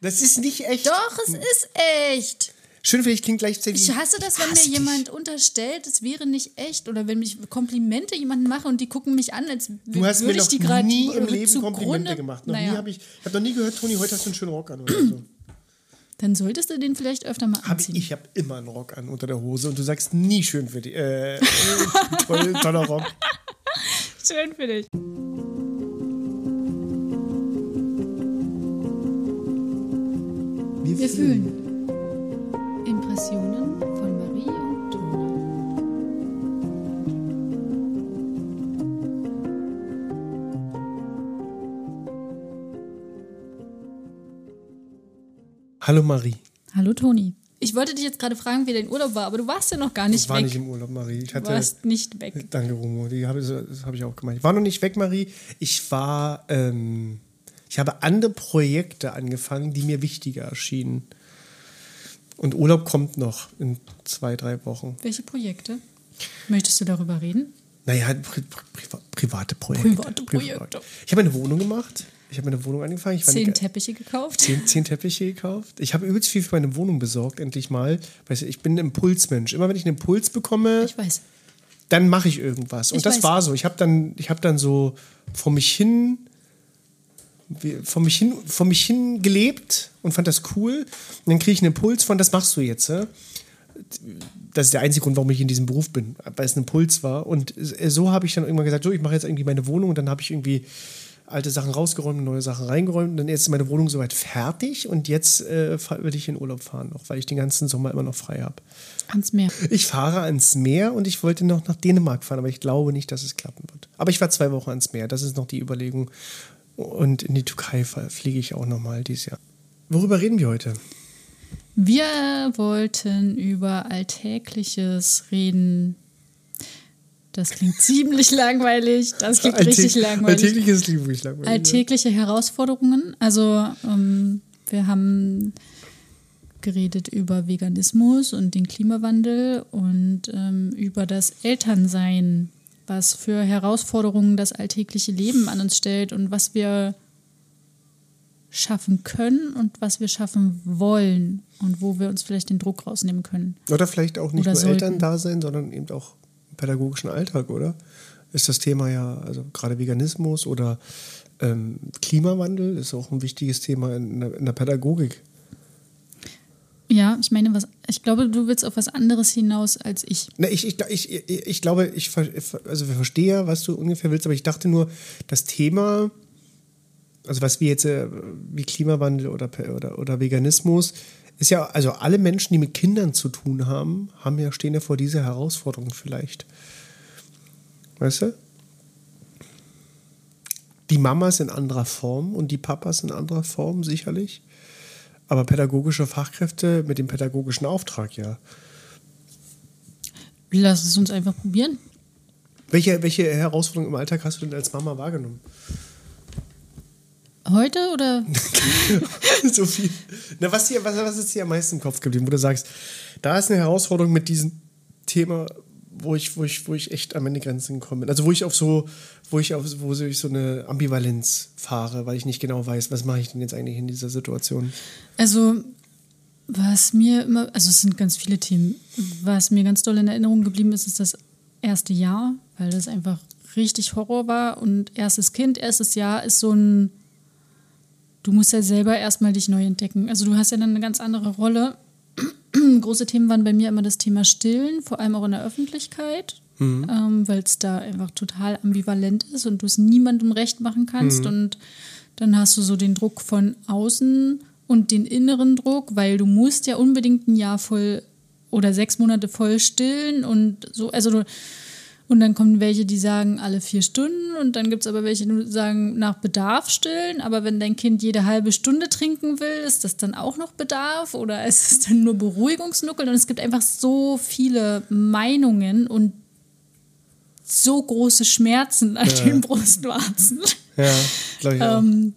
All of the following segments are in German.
Das ist nicht echt. Doch, es ist echt. Schön für dich klingt gleichzeitig. Ich hasse das, wenn mir jemand unterstellt, es wäre nicht echt. Oder wenn mich Komplimente jemanden machen und die gucken mich an, als Du hast mir würde ich noch die gerade nie im Leben zugrunde- Komplimente gemacht. Noch naja, nie habe ich, ich habe noch nie gehört, Toni, heute hast du einen schönen Rock an oder so. Dann solltest du den vielleicht öfter mal Hab ich anziehen. ich habe immer einen Rock an unter der Hose und du sagst nie schön für dich. Äh, toll, toller Rock. Schön für dich. Wir fühlen. Impressionen von Marie und Toni. Hallo Marie. Hallo Toni. Ich wollte dich jetzt gerade fragen, wie dein Urlaub war, aber du warst ja noch gar nicht Ich war weg. nicht im Urlaub, Marie. Ich du hatte, warst nicht weg. Danke, Romo. Die habe, das habe ich auch gemacht. Ich war noch nicht weg, Marie. Ich war, ähm, ich habe andere Projekte angefangen, die mir wichtiger erschienen. Und Urlaub kommt noch in zwei, drei Wochen. Welche Projekte? Möchtest du darüber reden? Naja, pri pri private Projekte. Private Projekte. Ich habe eine Wohnung gemacht. Ich habe eine Wohnung angefangen. Ich Zehn Teppiche gekauft? zehn, zehn Teppiche gekauft. Ich habe übelst viel für meine Wohnung besorgt, endlich mal. Weißt du, ich bin ein Impulsmensch. Immer wenn ich einen Impuls bekomme, Ich weiß. dann mache ich irgendwas. Und Ich das weiß. war so. Ich habe dann, ich habe dann so vor mich hin, vor mich hin, vor mich hin gelebt und fand das cool. Und dann kriege ich einen Impuls von, das machst du jetzt. Das ist der einzige Grund, warum ich in diesem Beruf bin, weil es ein Impuls war. Und so habe ich dann irgendwann gesagt, so, ich mache jetzt irgendwie meine Wohnung und dann habe ich irgendwie alte Sachen rausgeräumt, neue Sachen reingeräumt. Und dann ist meine Wohnung soweit fertig und jetzt äh, will ich in Urlaub fahren, noch, weil ich den ganzen Sommer immer noch frei habe. Ans Meer. Ich fahre ans Meer und ich wollte noch nach Dänemark fahren, aber ich glaube nicht, dass es klappen wird. Aber ich war zwei Wochen ans Meer, das ist noch die Überlegung. Und in die Türkei fliege ich auch nochmal dieses Jahr. Worüber reden wir heute? Wir wollten über Alltägliches reden. Das klingt ziemlich langweilig. Das klingt richtig Alltäg- langweilig. Alltägliches Leben, wo ich langweilig. ne? Alltägliche Herausforderungen. Also ähm, wir haben geredet über Veganismus und den Klimawandel und ähm, über das Elternsein, was für Herausforderungen das alltägliche Leben an uns stellt und was wir schaffen können und was wir schaffen wollen und wo wir uns vielleicht den Druck rausnehmen können. Oder vielleicht auch nicht Oder nur sollten. Eltern da sein, sondern eben auch im pädagogischen Alltag, oder? Ist das Thema ja, also gerade Veganismus oder ähm, Klimawandel ist auch ein wichtiges Thema in der, in der Pädagogik. Ja, ich meine, was, ich glaube, du willst auf was anderes hinaus als ich. Ne, ich, ich, ich, ich, glaube, ich, also ich verstehe ja, was du ungefähr willst, aber ich dachte nur, das Thema, also was wir jetzt, äh, wie Klimawandel oder, oder, oder Veganismus, ist ja, also alle Menschen, die mit Kindern zu tun haben, haben ja, stehen ja vor dieser Herausforderung vielleicht. Weißt du? Die Mamas in anderer Form und die Papas in anderer Form, sicherlich. Aber pädagogische Fachkräfte mit dem pädagogischen Auftrag, ja. Lass es uns einfach probieren. Welche, welche Herausforderungen im Alltag hast du denn als Mama wahrgenommen? Heute oder? so viel. Na, was, dir, was, was ist dir am meisten im Kopf geblieben, wo du sagst, da ist eine Herausforderung mit diesem Thema, wo ich, wo ich, wo ich echt an meine Grenzen gekommen bin. Also wo ich auf so, wo ich auf wo ich so eine Ambivalenz fahre, weil ich nicht genau weiß, was mache ich denn jetzt eigentlich in dieser Situation. Also, was mir immer, also es sind ganz viele Themen. Was mir ganz doll in Erinnerung geblieben ist, ist das erste Jahr, weil das einfach richtig Horror war. Und erstes Kind, erstes Jahr ist so ein, du musst ja selber erstmal dich neu entdecken. Also du hast ja dann eine ganz andere Rolle. Große Themen waren bei mir immer das Thema Stillen, vor allem auch in der Öffentlichkeit, ähm, weil es da einfach total ambivalent ist und du es niemandem recht machen kannst. Und dann hast du so den Druck von außen und den inneren Druck, weil du musst ja unbedingt ein Jahr voll oder sechs Monate voll stillen und so, also du, und dann kommen welche, die sagen alle vier Stunden und dann gibt es aber welche, die sagen nach Bedarf stillen, aber wenn dein Kind jede halbe Stunde trinken will, ist das dann auch noch Bedarf oder ist es dann nur Beruhigungsnuckeln? Und es gibt einfach so viele Meinungen und so große Schmerzen an den Brustwarzen. Ja, glaube ich auch. Ähm,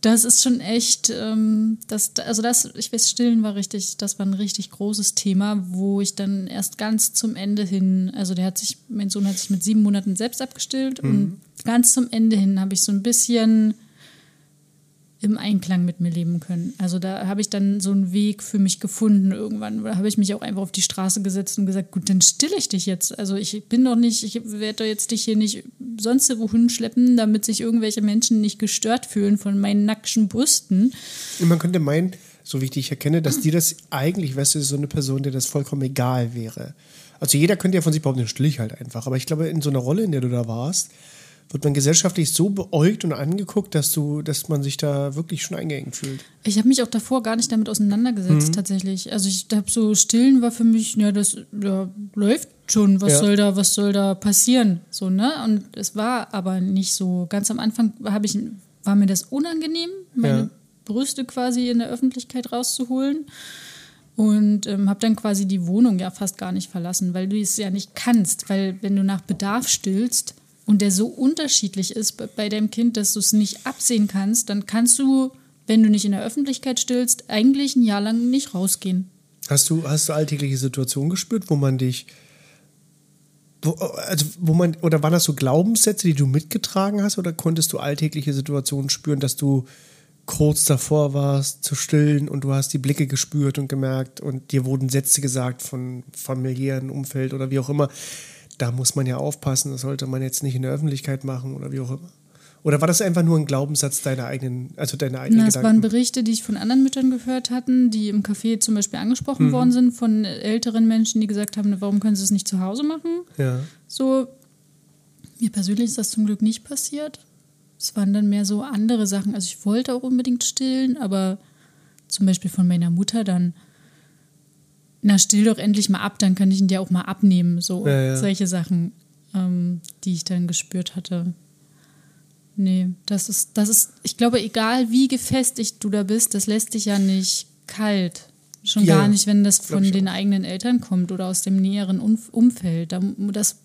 das ist schon echt, ähm, das, also das, ich weiß, Stillen war richtig, das war ein richtig großes Thema, wo ich dann erst ganz zum Ende hin, also der hat sich, mein Sohn hat sich mit sieben Monaten selbst abgestillt und ganz zum Ende hin habe ich so ein bisschen im Einklang mit mir leben können. Also da habe ich dann so einen Weg für mich gefunden irgendwann. Da habe ich mich auch einfach auf die Straße gesetzt und gesagt, gut, dann stille ich dich jetzt. Also ich bin doch nicht, ich werde doch jetzt dich hier nicht sonst wohin schleppen, damit sich irgendwelche Menschen nicht gestört fühlen von meinen nackten Brüsten. Und man könnte meinen, so wie ich dich erkenne, dass dir das eigentlich, weißt du, so eine Person, der das vollkommen egal wäre. Also jeder könnte ja von sich behaupten, den still ich halt einfach. Aber ich glaube, in so einer Rolle, in der du da warst, wird man gesellschaftlich so beäugt und angeguckt, dass du, dass man sich da wirklich schon eingeengt fühlt. Ich habe mich auch davor gar nicht damit auseinandergesetzt, mhm. tatsächlich. Also ich habe so stillen war für mich, ja, das ja, läuft schon, was ja. soll da, was soll da passieren? So, ne? Und es war aber nicht so. Ganz am Anfang ich, war mir das unangenehm, meine ja. Brüste quasi in der Öffentlichkeit rauszuholen. Und ähm, habe dann quasi die Wohnung ja fast gar nicht verlassen, weil du es ja nicht kannst. Weil wenn du nach Bedarf stillst, und der so unterschiedlich ist bei deinem Kind, dass du es nicht absehen kannst, dann kannst du, wenn du nicht in der Öffentlichkeit stillst, eigentlich ein Jahr lang nicht rausgehen. Hast du, hast du alltägliche Situationen gespürt, wo man dich, wo, also wo man, oder waren das so Glaubenssätze, die du mitgetragen hast, oder konntest du alltägliche Situationen spüren, dass du kurz davor warst zu stillen und du hast die Blicke gespürt und gemerkt und dir wurden Sätze gesagt von familiären Umfeld oder wie auch immer, da muss man ja aufpassen, das sollte man jetzt nicht in der Öffentlichkeit machen oder wie auch immer. Oder war das einfach nur ein Glaubenssatz deiner eigenen, also deiner eigenen Na, Es waren Berichte, die ich von anderen Müttern gehört hatten, die im Café zum Beispiel angesprochen mhm. worden sind von älteren Menschen, die gesagt haben, warum können sie es nicht zu Hause machen? Ja. So, mir persönlich ist das zum Glück nicht passiert. Es waren dann mehr so andere Sachen. Also ich wollte auch unbedingt stillen, aber zum Beispiel von meiner Mutter dann, na, still doch endlich mal ab, dann kann ich ihn dir auch mal abnehmen. So ja, ja. solche Sachen, ähm, die ich dann gespürt hatte. Nee, das ist, das ist, ich glaube, egal wie gefestigt du da bist, das lässt dich ja nicht kalt. Schon ja, gar nicht, wenn das von den eigenen Eltern kommt oder aus dem näheren Umfeld. Das,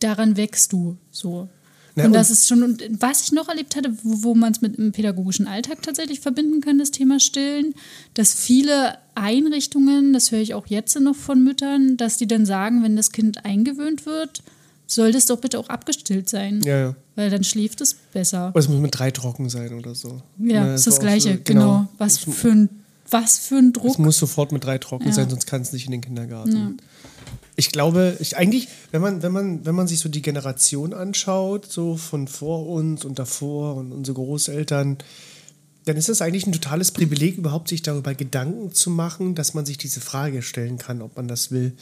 daran wächst du so. Ja, und das ist schon, und was ich noch erlebt hatte, wo, wo man es mit dem pädagogischen Alltag tatsächlich verbinden kann, das Thema Stillen, dass viele Einrichtungen, das höre ich auch jetzt noch von Müttern, dass die dann sagen, wenn das Kind eingewöhnt wird, soll das doch bitte auch abgestillt sein. Ja, ja. Weil dann schläft es besser. Oder es muss mit drei trocken sein oder so. Ja, ja ist das Gleiche, so, genau. genau. Was für ein was für ein Druck. Es muss sofort mit drei trocken ja. sein, sonst kann es nicht in den Kindergarten. Ich glaube, ich eigentlich, wenn man, wenn man, wenn man sich so die Generation anschaut, so von vor uns und davor und unsere Großeltern, dann ist es eigentlich ein totales Privileg, überhaupt sich darüber Gedanken zu machen, dass man sich diese Frage stellen kann, ob man das will.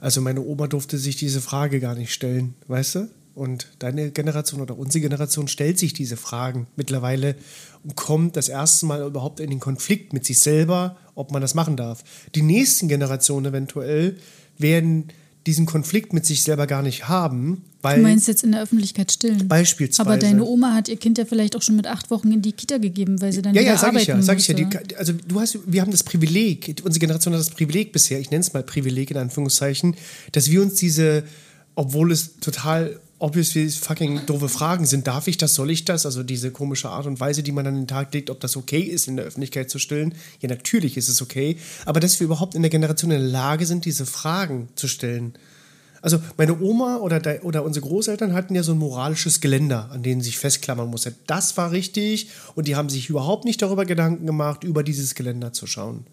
Also meine Oma durfte sich diese Frage gar nicht stellen, weißt du? Und deine Generation oder unsere Generation stellt sich diese Fragen mittlerweile und kommt das erste Mal überhaupt in den Konflikt mit sich selber, ob man das machen darf. Die nächsten Generationen eventuell werden diesen Konflikt mit sich selber gar nicht haben. Weil du meinst jetzt in der Öffentlichkeit stillen? Beispielsweise. Aber deine Oma hat ihr Kind ja vielleicht auch schon mit acht Wochen in die Kita gegeben, weil sie dann ja, ja, sag ich ja, sag ich ja. Die, also du hast, wir haben das Privileg, unsere Generation hat das Privileg bisher, ich nenne es mal Privileg in Anführungszeichen, dass wir uns diese, obwohl es total obviously fucking doofe Fragen sind. Darf ich das? Soll ich das? Also diese komische Art und Weise, die man an den Tag legt, ob das okay ist, in der Öffentlichkeit zu stillen. Ja, natürlich ist es okay. Aber dass wir überhaupt in der Generation in der Lage sind, diese Fragen zu stellen. Also meine Oma oder, de, oder unsere Großeltern hatten ja so ein moralisches Geländer, an denen sich festklammern musste. Das war richtig und die haben sich überhaupt nicht darüber Gedanken gemacht, über dieses Geländer zu schauen.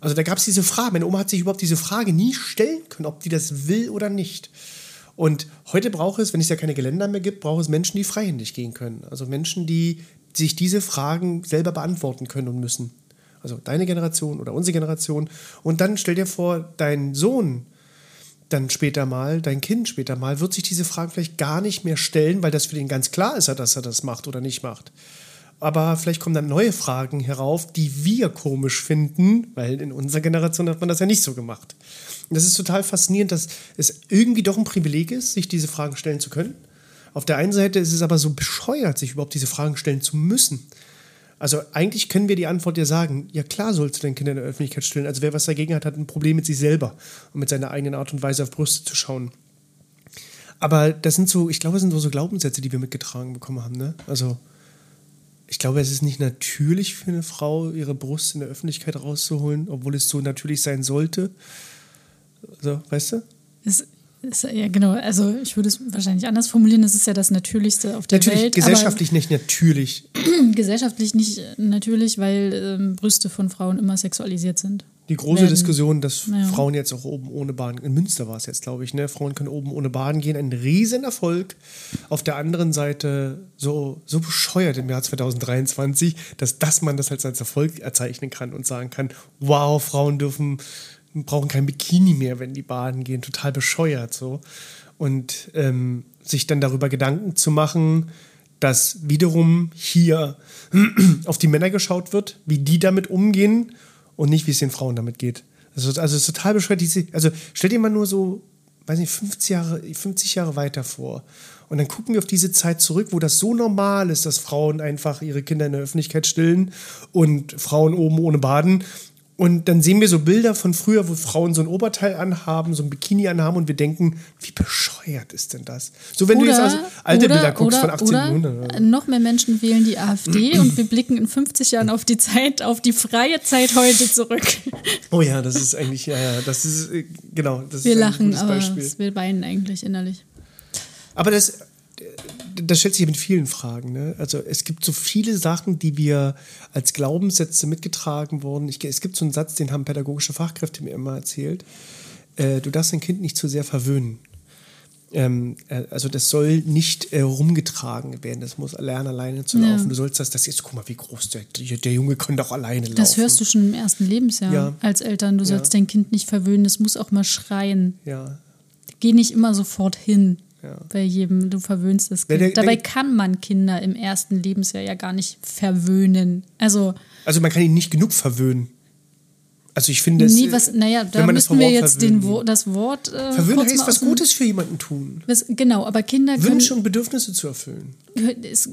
Also da gab es diese Frage. Meine Oma hat sich überhaupt diese Frage nie stellen können, ob die das will oder nicht. Und heute braucht es, wenn es ja keine Geländer mehr gibt, braucht es Menschen, die freihändig gehen können. Also Menschen, die sich diese Fragen selber beantworten können und müssen. Also deine Generation oder unsere Generation. Und dann stell dir vor, dein Sohn dann später mal, dein Kind später mal, wird sich diese Fragen vielleicht gar nicht mehr stellen, weil das für den ganz klar ist, dass er das macht oder nicht macht. Aber vielleicht kommen dann neue Fragen herauf, die wir komisch finden, weil in unserer Generation hat man das ja nicht so gemacht. Und das ist total faszinierend, dass es irgendwie doch ein Privileg ist, sich diese Fragen stellen zu können. Auf der einen Seite ist es aber so bescheuert, sich überhaupt diese Fragen stellen zu müssen. Also eigentlich können wir die Antwort ja sagen, ja klar sollst du dein Kind in der Öffentlichkeit stellen. Also wer was dagegen hat, hat ein Problem mit sich selber und mit seiner eigenen Art und Weise auf Brüste zu schauen. Aber das sind so, ich glaube, das sind so Glaubenssätze, die wir mitgetragen bekommen haben. Ne? Also ich glaube, es ist nicht natürlich für eine Frau, ihre Brust in der Öffentlichkeit rauszuholen, obwohl es so natürlich sein sollte. So, weißt du? Es, ist, ja, genau. Also ich würde es wahrscheinlich anders formulieren. Das ist ja das Natürlichste auf der Natürlich Welt. gesellschaftlich nicht natürlich. gesellschaftlich nicht natürlich, weil ähm, Brüste von Frauen immer sexualisiert sind. Die große Werden. Diskussion, dass Ja. Frauen jetzt auch oben ohne Baden, in Münster war es jetzt, glaube ich, ne? Frauen können oben ohne Baden gehen, ein Riesenerfolg. Auf der anderen Seite so, so bescheuert im Jahr 2023, dass das man das als, als Erfolg erzeichnen kann und sagen kann, wow, Frauen dürfen, brauchen kein Bikini mehr, wenn die baden gehen, total bescheuert so. Und ähm, sich dann darüber Gedanken zu machen, dass wiederum hier auf die Männer geschaut wird, wie die damit umgehen und nicht, wie es den Frauen damit geht. Also, also es ist total bescheuert. Also stell dir mal nur so, weiß nicht, 50 Jahre, 50 Jahre weiter vor. Und dann gucken wir auf diese Zeit zurück, wo das so normal ist, dass Frauen einfach ihre Kinder in der Öffentlichkeit stillen und Frauen oben ohne Baden. Und dann sehen wir so Bilder von früher, wo Frauen so ein Oberteil anhaben, so ein Bikini anhaben und wir denken, wie bescheuert ist denn das? So, wenn du jetzt also alte oder, Bilder guckst oder, von 1800. Oder noch mehr Menschen wählen die AfD und wir blicken in 50 Jahren auf die Zeit, auf die freie Zeit heute zurück. Oh ja, das ist eigentlich, ja, ja, das ist, äh, genau, das Wir ist ein lachen, gutes aber Beispiel. wir weinen eigentlich innerlich. Aber das, das stellt sich mit vielen Fragen. Ne? Also es gibt so viele Sachen, die wir als Glaubenssätze mitgetragen wurden. Ich, es gibt so einen Satz, den haben pädagogische Fachkräfte mir immer erzählt. Äh, du darfst dein Kind nicht zu sehr verwöhnen. Ähm, äh, also das soll nicht äh, rumgetragen werden. Das muss lernen, alleine zu Ja. laufen. Du sollst das, das jetzt, guck mal, wie groß der, der, Junge kann doch alleine laufen. Das hörst du schon im ersten Lebensjahr Ja. als Eltern. Du sollst dein Kind nicht verwöhnen, es muss auch mal schreien. Ja, Geh nicht immer sofort hin Ja. bei jedem, du verwöhnst das Kind. der- Dabei der- kann man Kinder im ersten Lebensjahr ja gar nicht verwöhnen. Also, also man kann ihn nicht genug verwöhnen. Also ich finde es. nie was, naja, da müssen wir jetzt den, verwöhnen Wo- das Wort. Äh, Verwöhnen heißt was Gutes für jemanden tun. Was, genau, aber Kinder können. Wünsche und Bedürfnisse zu erfüllen. ist,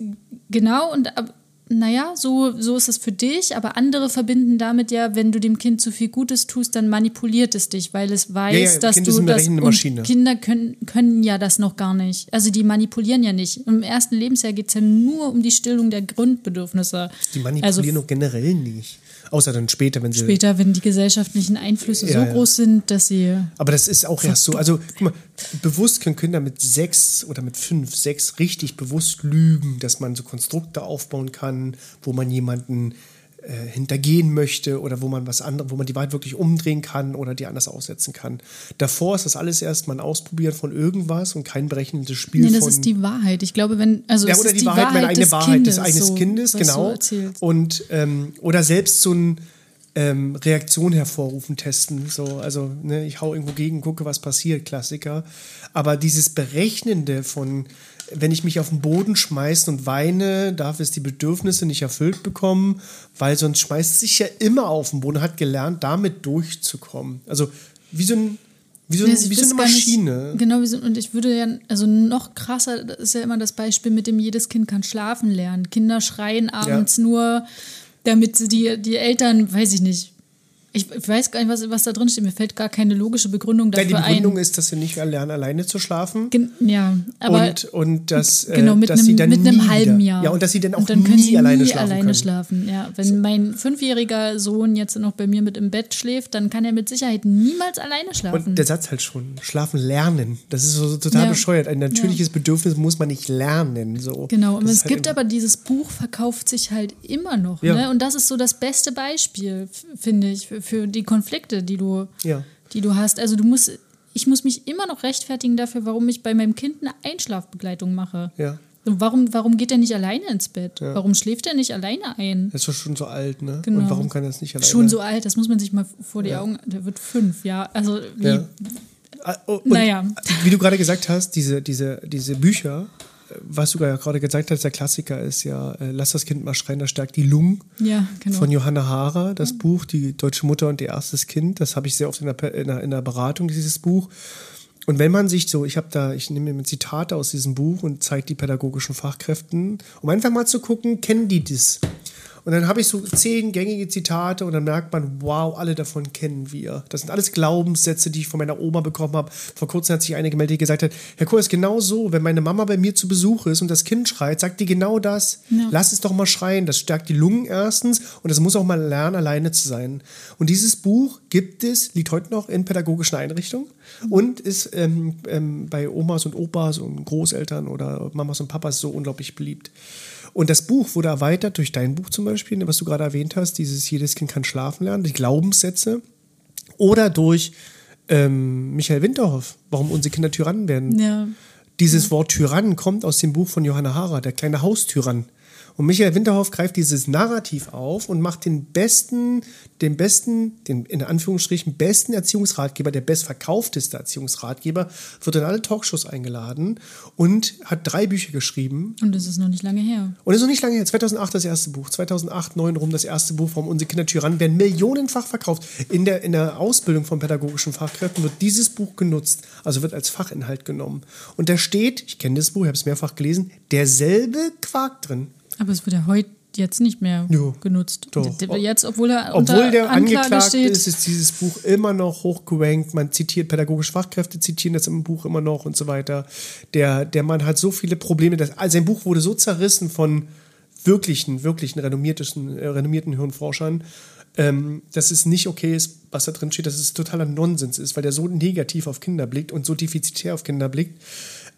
genau, und ab- naja, so, so ist es für dich, aber andere verbinden damit ja, wenn du dem Kind zu viel Gutes tust, dann manipuliert es dich, weil es weiß, Ja, ja, dass Kind du ist eine das. und. Kinder können, können ja das noch gar nicht. Also die manipulieren ja nicht. Im ersten Lebensjahr geht es ja nur um die Stillung der Grundbedürfnisse. Die manipulieren also generell nicht. Außer dann später, wenn sie. später, wenn die gesellschaftlichen Einflüsse Ja, so ja. groß sind, dass sie. Aber das ist auch erst so. Also, guck mal, bewusst können Kinder mit sechs oder mit fünf, sechs richtig bewusst lügen, dass man so Konstrukte aufbauen kann, wo man jemanden äh, hintergehen möchte oder wo man was anderes, wo man die Wahrheit wirklich umdrehen kann oder die anders aussetzen kann. Davor ist das alles erst mal ein Ausprobieren von irgendwas und kein berechnendes Spiel Nee, das von. ist die Wahrheit. Ich glaube, wenn. Also ja, oder ist die, Wahrheit, meine eigene des Wahrheit Kindes, des eines so, Kindes, genau. Und ähm, oder selbst so ein ähm, Reaktion hervorrufen, testen. So, also ne, ich hau irgendwo gegen, gucke, was passiert, Klassiker. Aber dieses Berechnende von, wenn ich mich auf den Boden schmeiße und weine, darf es die Bedürfnisse nicht erfüllt bekommen, weil sonst schmeißt sich ja immer auf den Boden, hat gelernt, damit durchzukommen. Also wie so ein wie so, ein, also wie so eine gar nicht- Maschine. genau, wie so, und ich würde ja, also noch krasser, das ist ja immer das Beispiel, mit dem jedes Kind kann schlafen lernen. Kinder schreien abends nur, damit sie die, die Eltern, weiß ich nicht. Ich, weiß gar nicht, was, was da drin steht. Mir fällt gar keine logische Begründung Ja, dafür die Begründung ein. ist, dass sie nicht lernen, alleine zu schlafen. Gen ja, aber und, und dass, äh, genau, mit dass einem, sie dann mit einem nie halben Jahr. Ja, und dass sie dann auch und dann können nie sie alleine nie schlafen alleine können. schlafen. Ja, wenn mein fünfjähriger Sohn jetzt noch bei mir mit im Bett schläft, dann kann er mit Sicherheit niemals alleine schlafen. Und der Satz halt schon, schlafen lernen. Das ist so total Ja. bescheuert. Ein natürliches Bedürfnis muss man nicht lernen. So. Genau, Das es halt gibt aber dieses Buch verkauft sich halt immer noch. Ja. Ne? Und das ist so das beste Beispiel, finde ich, für, für die Konflikte, die du, Ja. die du hast. Also du musst, ich muss mich immer noch rechtfertigen dafür, warum ich bei meinem Kind eine Einschlafbegleitung mache. Ja. Und warum, warum geht er nicht alleine ins Bett? Warum schläft er nicht alleine ein? Er ist doch schon so alt, ne? Genau. Und warum kann er es nicht alleine? Schon so alt, das muss man sich mal vor die Augen. Der wird fünf, ja. Also wie, Ja. Ah, oh, Und Naja. Wie du gerade gesagt hast, diese, diese, diese Bücher, was du ja gerade gesagt hast, der Klassiker ist ja, äh, lass das Kind mal schreien, das stärkt die Lungen. ja, genau. Von Johanna Hara, das Buch, die deutsche Mutter und ihr erstes Kind. Das habe ich sehr oft in der, in, der, in der Beratung, dieses Buch. Und wenn man sich so, ich habe da, ich nehme mir Zitate aus diesem Buch und zeige die pädagogischen Fachkräften, um einfach mal zu gucken, kennen die das? Und dann habe ich so zehn gängige Zitate und dann merkt man, wow, alle davon kennen wir. Das sind alles Glaubenssätze, die ich von meiner Oma bekommen habe. Vor kurzem hat sich eine gemeldet, die gesagt hat, Herr Kohl, ist genau so, wenn meine Mama bei mir zu Besuch ist und das Kind schreit, sagt die genau das. Ja. Lass es doch mal schreien. Das stärkt die Lungen erstens und das muss auch mal lernen, alleine zu sein. Und dieses Buch gibt es, liegt heute noch in pädagogischen Einrichtungen und ist ähm, ähm, bei Omas und Opas und Großeltern oder Mamas und Papas so unglaublich beliebt. Und das Buch wurde erweitert durch dein Buch zum Beispiel, was du gerade erwähnt hast, dieses Jedes Kind kann schlafen lernen, die Glaubenssätze. Oder durch ähm, Michael Winterhoff, warum unsere Kinder Tyrannen werden. Ja. Dieses Wort Tyrann kommt aus dem Buch von Johanna Hara, der kleine Haustyrann. Und Michael Winterhoff greift dieses Narrativ auf und macht den besten, den besten, den in Anführungsstrichen besten Erziehungsratgeber, der bestverkaufteste Erziehungsratgeber, wird in alle Talkshows eingeladen und hat drei Bücher geschrieben. Und das ist noch nicht lange her. Und das ist noch nicht lange her. 2008 das erste Buch, 2008, 2009 rum das erste Buch, warum unsere Kinder Tyrannen werden millionenfach verkauft. In der, in der Ausbildung von pädagogischen Fachkräften wird dieses Buch genutzt, also wird als Fachinhalt genommen. Und da steht, ich kenne das Buch, ich habe es mehrfach gelesen, derselbe Quark drin. Aber es wird ja heute jetzt nicht mehr Jo, genutzt. doch. Jetzt, obwohl er unter Obwohl der Anklage angeklagt steht. ist, ist dieses Buch immer noch hochgerankt. Man zitiert pädagogische Fachkräfte, zitieren das im Buch immer noch und so weiter. Der, der Mann hat so viele Probleme. Dass, also sein Buch wurde so zerrissen von wirklichen, wirklichen renommierten, äh, renommierten Hirnforschern, ähm, dass es nicht okay ist, was da drin steht, dass es totaler Nonsens ist, weil der so negativ auf Kinder blickt und so defizitär auf Kinder blickt.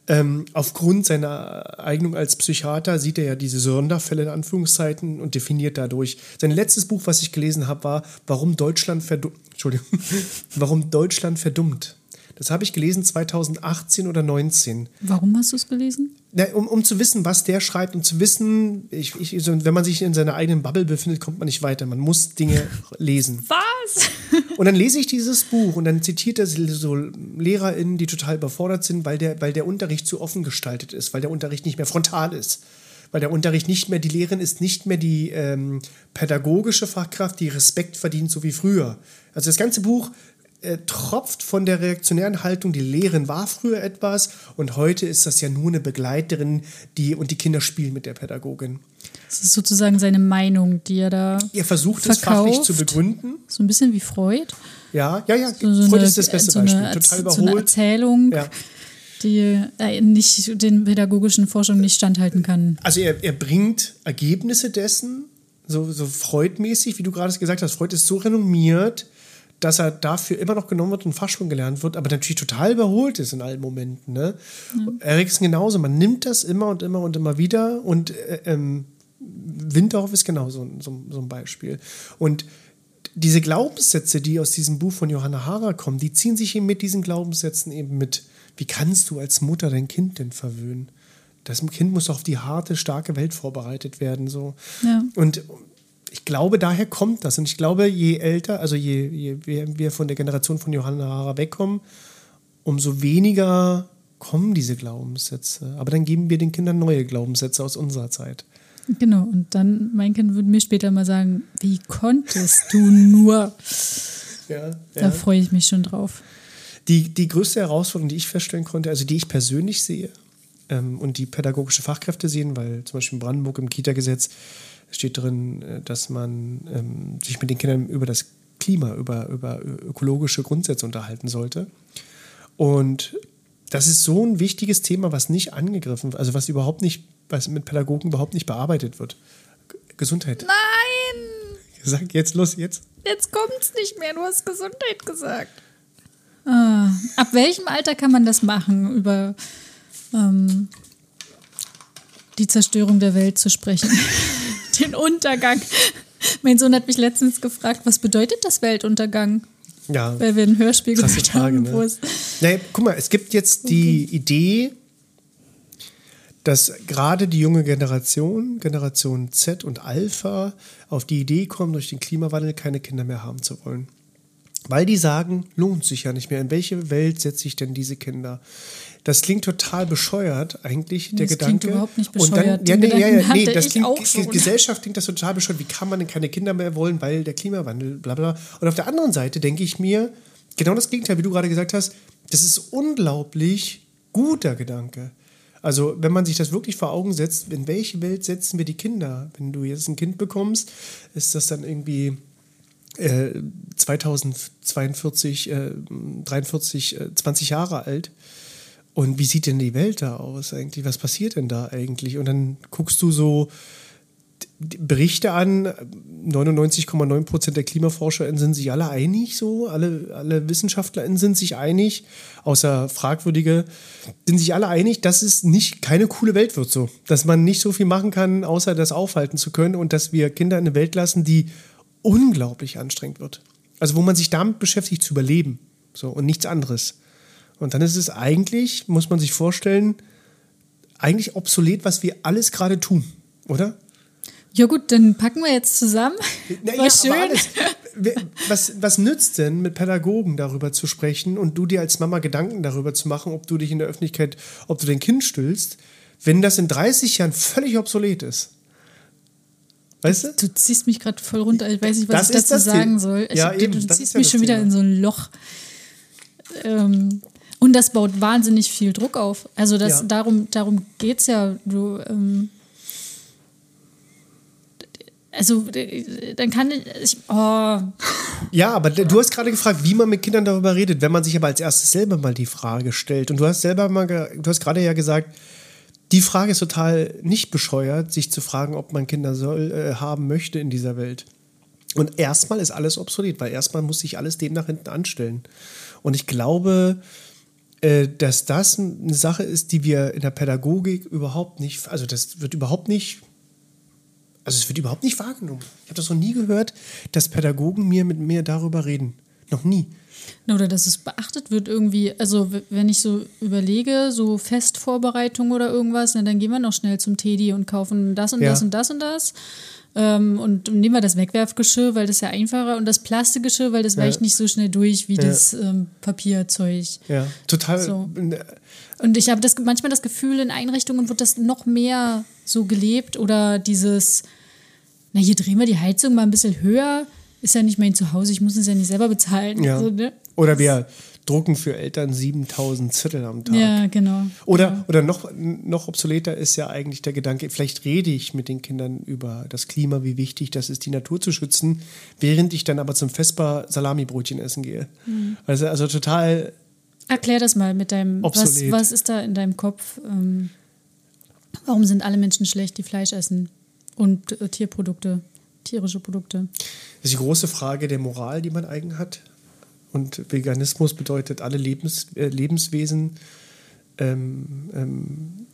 Ähm, aufgrund seiner Eignung als Psychiater sieht er ja diese Sonderfälle in Anführungszeiten und definiert dadurch. Sein letztes Buch, was ich gelesen habe, war Warum Deutschland verdummt. Entschuldigung. Warum Deutschland verdummt. Das habe ich gelesen 2018 oder 19. Warum hast du es gelesen? Na, um, um zu wissen, was der schreibt, um zu wissen, ich, ich, wenn man sich in seiner eigenen Bubble befindet, kommt man nicht weiter. Man muss Dinge lesen. Was? Und dann lese ich dieses Buch und dann zitiert er so LehrerInnen, die total überfordert sind, weil der, weil der Unterricht zu offen gestaltet ist, weil der Unterricht nicht mehr frontal ist. Weil der Unterricht nicht mehr, die Lehrerin ist nicht mehr die ähm, pädagogische Fachkraft, die Respekt verdient, so wie früher. Also das ganze Buch äh, tropft von der reaktionären Haltung, die Lehrerin war früher etwas und heute ist das ja nur eine Begleiterin, die und die Kinder spielen mit der Pädagogin. Das ist sozusagen seine Meinung, die er da Ihr versucht es Verkauft. fachlich zu begründen. so ein bisschen wie Freud. Ja, ja, ja. So, so Freud eine, ist das beste so eine, Beispiel. Total so eine überholt. Erzählung, Ja. die äh, nicht den pädagogischen Forschungen nicht standhalten kann. Also er, er bringt Ergebnisse dessen, so, so Freud-mäßig, wie du gerade gesagt hast. Freud ist so renommiert, dass er dafür immer noch genommen wird und Fachschulen gelernt wird, aber natürlich total überholt ist in allen Momenten. Ne? Eriksen genauso. Man nimmt das immer und immer und immer wieder und äh, ähm, Winterhoff ist genauso so, so ein Beispiel. Und diese Glaubenssätze, die aus diesem Buch von Johanna Hara kommen, die ziehen sich eben mit diesen Glaubenssätzen eben mit. Wie kannst du als Mutter dein Kind denn verwöhnen? Das Kind muss auf die harte, starke Welt vorbereitet werden. So. Ja. Und ich glaube, daher kommt das. Und ich glaube, je älter, also je, je wir, von der Generation von Johanna Hara wegkommen, umso weniger kommen diese Glaubenssätze. Aber dann geben wir den Kindern neue Glaubenssätze aus unserer Zeit. Genau, und dann, mein Kind würde mir später mal sagen, wie konntest du nur? Ja, Da freue ich mich schon drauf. Die, die größte Herausforderung, die ich feststellen konnte, also die ich persönlich sehe ähm, und die pädagogische Fachkräfte sehen, weil zum Beispiel in Brandenburg im Kita-Gesetz steht drin, äh, dass man ähm, sich mit den Kindern über das Klima, über, über ökologische Grundsätze unterhalten sollte. Und das ist so ein wichtiges Thema, was nicht angegriffen wird, also was überhaupt nicht, was mit Pädagogen überhaupt nicht bearbeitet wird. G Gesundheit. Nein! Sag jetzt los, jetzt. Jetzt kommt's nicht mehr, du hast Gesundheit gesagt. Ah, ab welchem Alter kann man das machen, über ähm, die Zerstörung der Welt zu sprechen? Den Untergang. Mein Sohn hat mich letztens gefragt, was bedeutet das Weltuntergang? Ja. Weil wir ein Hörspiel Krasse gehört Frage, haben, ne? Naja, guck mal, es gibt jetzt die Idee, dass gerade die junge Generation, Generation Z und Alpha, auf die Idee kommen, durch den Klimawandel keine Kinder mehr haben zu wollen. Weil die sagen, lohnt sich ja nicht mehr. In welche Welt setze ich denn diese Kinder? Das klingt total bescheuert, eigentlich, der das Gedanke. klingt überhaupt nicht Und dann, bescheuert. ja, Den nee, ja, ja, Gedanken nee, hatte das klingt, auch schon. Gesellschaft klingt das total bescheuert. Wie kann man denn keine Kinder mehr wollen, weil der Klimawandel, bla bla. Und auf der anderen Seite denke ich mir, genau das Gegenteil, wie du gerade gesagt hast, das ist unglaublich guter Gedanke. Also, wenn man sich das wirklich vor Augen setzt, in welche Welt setzen wir die Kinder? Wenn du jetzt ein Kind bekommst, ist das dann irgendwie äh, 2042, äh, 43, äh, 20 Jahre alt. Und wie sieht denn die Welt da aus eigentlich? Was passiert denn da eigentlich? Und dann guckst du so Berichte an, 99,9 Prozent der KlimaforscherInnen sind sich alle einig, so, alle, alle WissenschaftlerInnen sind sich einig, außer Fragwürdige, sind sich alle einig, dass es nicht keine coole Welt wird, so. Dass man nicht so viel machen kann, außer das aufhalten zu können und dass wir Kinder in eine Welt lassen, die unglaublich anstrengend wird. Also, wo man sich damit beschäftigt, zu überleben, so, und nichts anderes. Und dann ist es eigentlich, muss man sich vorstellen, eigentlich obsolet, was wir alles gerade tun, oder? Ja gut, dann packen wir jetzt zusammen. Na, War ja, schön. Alles, was, was nützt denn, mit Pädagogen darüber zu sprechen und du dir als Mama Gedanken darüber zu machen, ob du dich in der Öffentlichkeit, ob du dein Kind stillst, wenn das in 30 Jahren völlig obsolet ist? Weißt du? Du ziehst mich gerade voll runter. Ich weiß nicht, was das ich dazu sagen soll. Ich, ja, eben, du ziehst mich schon wieder Thema. in so ein Loch. Ähm, und das baut wahnsinnig viel Druck auf. Also das, ja. darum, darum geht es ja. Du, ähm, also dann kann ich. Oh. Ja, aber du hast gerade gefragt, wie man mit Kindern darüber redet, wenn man sich aber als erstes selber mal die Frage stellt. Und du hast selber mal, du hast gerade ja gesagt, die Frage ist total nicht bescheuert, sich zu fragen, ob man Kinder soll, äh, haben möchte in dieser Welt. Und erstmal ist alles obsolet, weil erstmal muss sich alles dem nach hinten anstellen. Und ich glaube, dass das eine Sache ist, die wir in der Pädagogik überhaupt nicht, also das wird überhaupt nicht also es wird überhaupt nicht wahrgenommen. Ich habe das noch nie gehört, dass Pädagogen mir mit mir darüber reden. Noch nie. Oder dass es beachtet wird irgendwie. Also wenn ich so überlege, so Festvorbereitung oder irgendwas, dann gehen wir noch schnell zum Teddy und kaufen das und ja. das und das und das. Ähm, und nehmen wir das Wegwerfgeschirr, weil das ist ja einfacher und das Plastikgeschirr, weil das ja. weicht nicht so schnell durch wie ja. das ähm, Papierzeug. Ja, total. So. Und ich habe das manchmal das Gefühl, in Einrichtungen wird das noch mehr so gelebt oder dieses, na, hier drehen wir die Heizung mal ein bisschen höher, ist ja nicht mein Zuhause, ich muss es ja nicht selber bezahlen. Ja. So, ne? Oder wir drucken für Eltern 7000 Zettel am Tag. Ja, genau. Oder, ja. oder noch, noch obsoleter ist ja eigentlich der Gedanke, vielleicht rede ich mit den Kindern über das Klima, wie wichtig das ist, die Natur zu schützen, während ich dann aber zum Vesper Salamibrötchen essen gehe. Mhm. Also, also total. Erklär das mal mit deinem. Was, was ist da in deinem Kopf? Ähm Warum sind alle Menschen schlecht, die Fleisch essen und äh, Tierprodukte, tierische Produkte? Das ist die große Frage der Moral, die man eigen hat. Und Veganismus bedeutet, alle Lebens, äh, Lebenswesen ähm, ähm,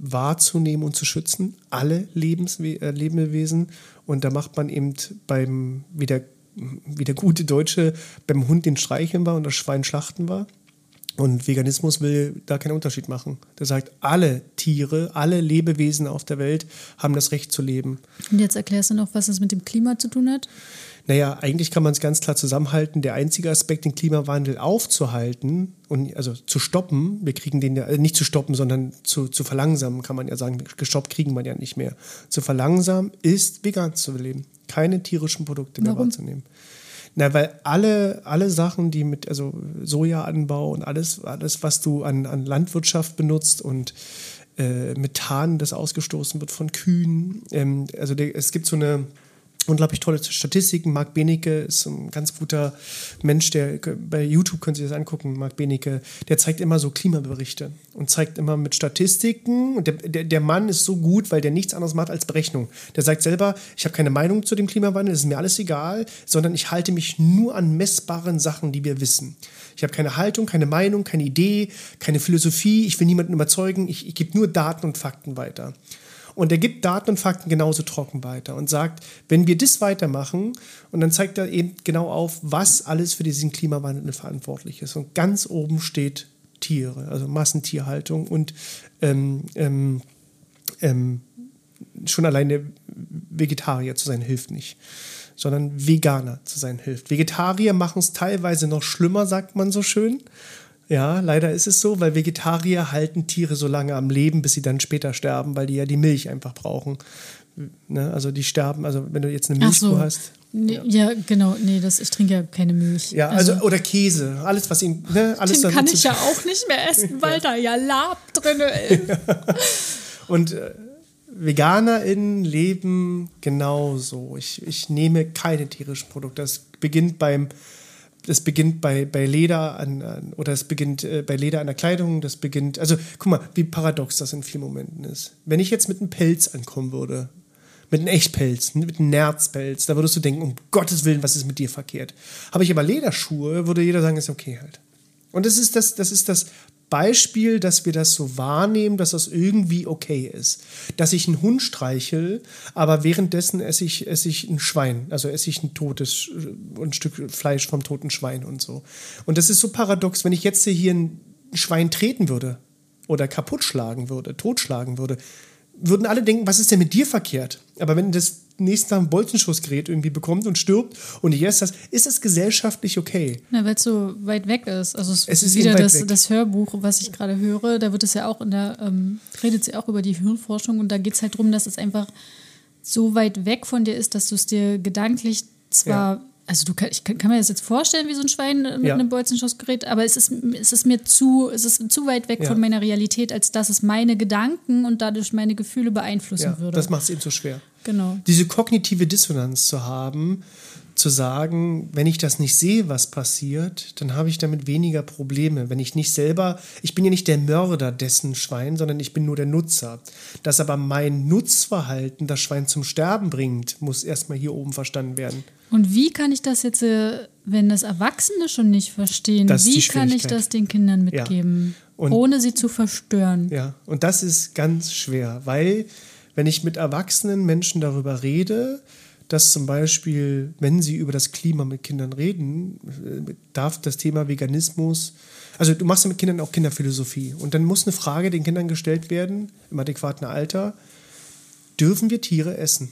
wahrzunehmen und zu schützen. Alle Lebenswe äh, Lebewesen. Und da macht man eben beim, wie der, wie der gute Deutsche beim Hund den Streicheln war und das Schwein schlachten war. Und Veganismus will da keinen Unterschied machen. Der sagt, alle Tiere, alle Lebewesen auf der Welt haben das Recht zu leben. Und jetzt erklärst du noch, was das mit dem Klima zu tun hat? Naja, eigentlich kann man es ganz klar zusammenhalten. Der einzige Aspekt, den Klimawandel aufzuhalten und also zu stoppen, wir kriegen den ja, äh, nicht zu stoppen, sondern zu, zu verlangsamen, kann man ja sagen. Gestoppt kriegen man ja nicht mehr. Zu verlangsamen ist vegan zu leben. Keine tierischen Produkte mehr Warum? wahrzunehmen. Na, weil alle, alle Sachen, die mit, also Sojaanbau und alles, alles, was du an, an Landwirtschaft benutzt und äh, Methan, das ausgestoßen wird von Kühen, ähm, also der, es gibt so eine unglaublich tolle Statistiken. Marc Benecke ist ein ganz guter Mensch, der bei YouTube können Sie das angucken, Marc Benecke, der zeigt immer so Klimaberichte und zeigt immer mit Statistiken. Und der, der, der Mann ist so gut, weil der nichts anderes macht als Berechnung. Der sagt selber, ich habe keine Meinung zu dem Klimawandel, das ist mir alles egal, sondern ich halte mich nur an messbaren Sachen, die wir wissen. Ich habe keine Haltung, keine Meinung, keine Idee, keine Philosophie, ich will niemanden überzeugen, ich, ich gebe nur Daten und Fakten weiter. Und er gibt Daten und Fakten genauso trocken weiter und sagt, wenn wir das weitermachen, und dann zeigt er eben genau auf, was alles für diesen Klimawandel verantwortlich ist. Und ganz oben steht Tiere, also Massentierhaltung und ähm, ähm, ähm, schon alleine Vegetarier zu sein hilft nicht, sondern Veganer zu sein hilft. Vegetarier machen es teilweise noch schlimmer, sagt man so schön. Ja, leider ist es so, weil Vegetarier halten Tiere so lange am Leben, bis sie dann später sterben, weil die ja die Milch einfach brauchen. Ne? Also die sterben, also wenn du jetzt eine Milchkuh so. hast. Nee, ja. genau. Nee, das, ich trinke ja keine Milch. Ja, also, oder Käse. Alles, was ihn. Ne, alles Den kann ich ja auch nicht mehr essen, weil da ja Lab drin ist. Und äh, VeganerInnen leben genauso. Ich, ich nehme keine tierischen Produkte. Das beginnt beim. Das beginnt bei, bei Leder an, an oder es beginnt äh, bei Leder an der Kleidung, das beginnt, also guck mal, wie paradox das in vielen Momenten ist. Wenn ich jetzt mit einem Pelz ankommen würde, mit einem Echtpelz, mit einem Nerzpelz, da würdest du denken, um Gottes Willen, was ist mit dir verkehrt? Habe ich aber Lederschuhe, würde jeder sagen, ist okay halt. Und das ist das, das ist das Beispiel, dass wir das so wahrnehmen, dass das irgendwie okay ist. Dass ich einen Hund streichel, aber währenddessen esse ich, esse ich ein Schwein, also esse ich ein totes, äh, ein Stück Fleisch vom toten Schwein und so. Und das ist so paradox, wenn ich jetzt hier ein Schwein treten würde oder kaputt schlagen würde, totschlagen würde, würden alle denken, was ist denn mit dir verkehrt? Aber wenn das nächsten Tag ein Bolzenschussgerät irgendwie bekommt und stirbt und ich esse das, ist es gesellschaftlich okay. Na, weil es so weit weg ist. Also es, Es ist wieder das, das Hörbuch, was ich gerade höre, da wird es ja auch in der, ähm, redet sie auch über die Hirnforschung und da geht es halt darum, dass es einfach so weit weg von dir ist, dass du es dir gedanklich zwar, Ja. Also du kann, ich kann, kann mir das jetzt vorstellen, wie so ein Schwein mit Ja. einem Bolzenschussgerät, aber es ist, es ist mir zu, es ist zu weit weg Ja. von meiner Realität, als dass es meine Gedanken und dadurch meine Gefühle beeinflussen Ja, würde. das macht es eben so schwer. genau. Diese kognitive Dissonanz zu haben, zu sagen, wenn ich das nicht sehe, was passiert, dann habe ich damit weniger Probleme. Wenn ich nicht selber, ich bin ja nicht der Mörder dessen Schwein, sondern ich bin nur der Nutzer. Dass aber mein Nutzverhalten das Schwein zum Sterben bringt, muss erstmal hier oben verstanden werden. Und wie kann ich das jetzt, äh, wenn das Erwachsene schon nicht verstehen, wie kann ich das den Kindern Ja. mitgeben, Und- ohne sie zu verstören? Ja, und das ist ganz schwer, weil wenn ich mit erwachsenen Menschen darüber rede, dass zum Beispiel, wenn sie über das Klima mit Kindern reden, äh, darf das Thema Veganismus, also du machst ja mit Kindern auch Kinderphilosophie und dann muss eine Frage den Kindern gestellt werden, im adäquaten Alter, dürfen wir Tiere essen?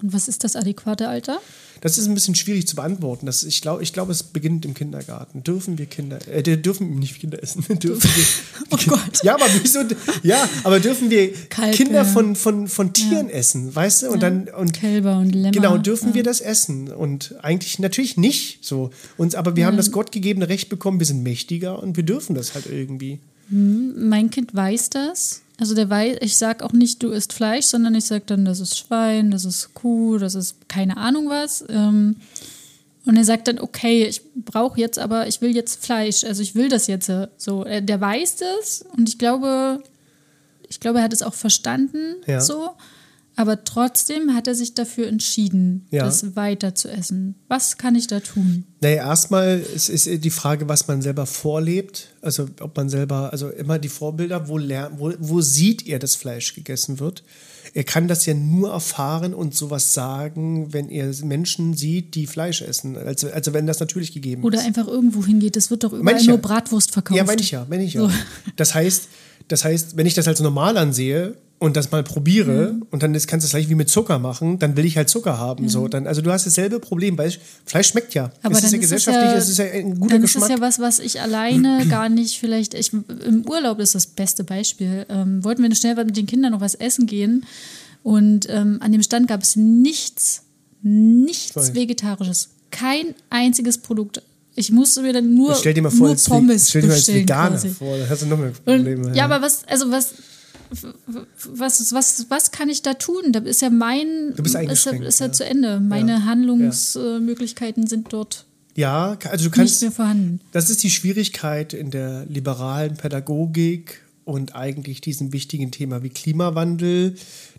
Und was ist das adäquate Alter? Das ist ein bisschen schwierig zu beantworten. Das, ich glaube, ich glaub, es beginnt im Kindergarten. Dürfen wir Kinder, äh, dürfen nicht Kinder essen? dürfen wir, Oh Gott. Ja, aber wieso? Ja, aber dürfen wir Kalbe. Kinder von, von, von Tieren essen, weißt du? Und Ja. dann und Kälber und Lämmer. genau dürfen ja. wir das essen und eigentlich natürlich nicht so. Und aber wir haben das gottgegebene Recht bekommen. Wir sind mächtiger und wir dürfen das halt irgendwie. Mein Kind weiß das. Also der weiß, ich sag auch nicht, du isst Fleisch, sondern ich sag dann, das ist Schwein, das ist Kuh, das ist keine Ahnung was. Ähm, Und er sagt dann, okay, ich brauche jetzt aber, ich will jetzt Fleisch, also ich will das jetzt so. Äh, Der weiß das und ich glaube, ich glaube, er hat es auch verstanden Ja. so. Aber trotzdem hat er sich dafür entschieden, Ja. das weiter zu essen. Was kann ich da tun? Naja, erstmal ist, ist die Frage, was man selber vorlebt. Also ob man selber, also immer die Vorbilder, wo, lernt, wo, wo sieht er, dass Fleisch gegessen wird? Er kann das ja nur erfahren und sowas sagen, wenn er Menschen sieht, die Fleisch essen. Also, also wenn das natürlich gegeben Oder ist. einfach irgendwo hingeht. Es wird doch überall ja. nur Bratwurst verkauft. Ja, meine ich ja, meine ich ja. So. Das heißt, das heißt, wenn ich das als normal ansehe und das mal probiere Mhm. und dann das kannst du es gleich wie mit Zucker machen, dann will ich halt Zucker haben. So, dann, also du hast dasselbe Problem, weil Fleisch schmeckt ja. Aber es ist ja ist es gesellschaftlich, ja- es ist ja ein guter dann Geschmack. ist es ja was, was ich alleine gar nicht vielleicht. Ich, Im Urlaub ist das beste Beispiel. Ähm, wollten wir schnell mit den Kindern noch was essen gehen und ähm, an dem Stand gab es nichts, nichts. Vegetarisches. Kein einziges Produkt. Ich musste mir dann nur, stell dir mal vor, nur als, Pommes stell dir mal als bestellen Veganer quasi. vor, da hast du noch mehr Probleme. Und, ja, aber was, also was, was, was, was kann ich da tun? Da ist ja mein, Du bist ist ja, ist ja, ja. zu Ende. Meine Handlungsmöglichkeiten sind dort ja, also du nicht kannst, mehr vorhanden. das ist die Schwierigkeit in der liberalen Pädagogik und eigentlich diesem wichtigen Thema wie Klimawandel,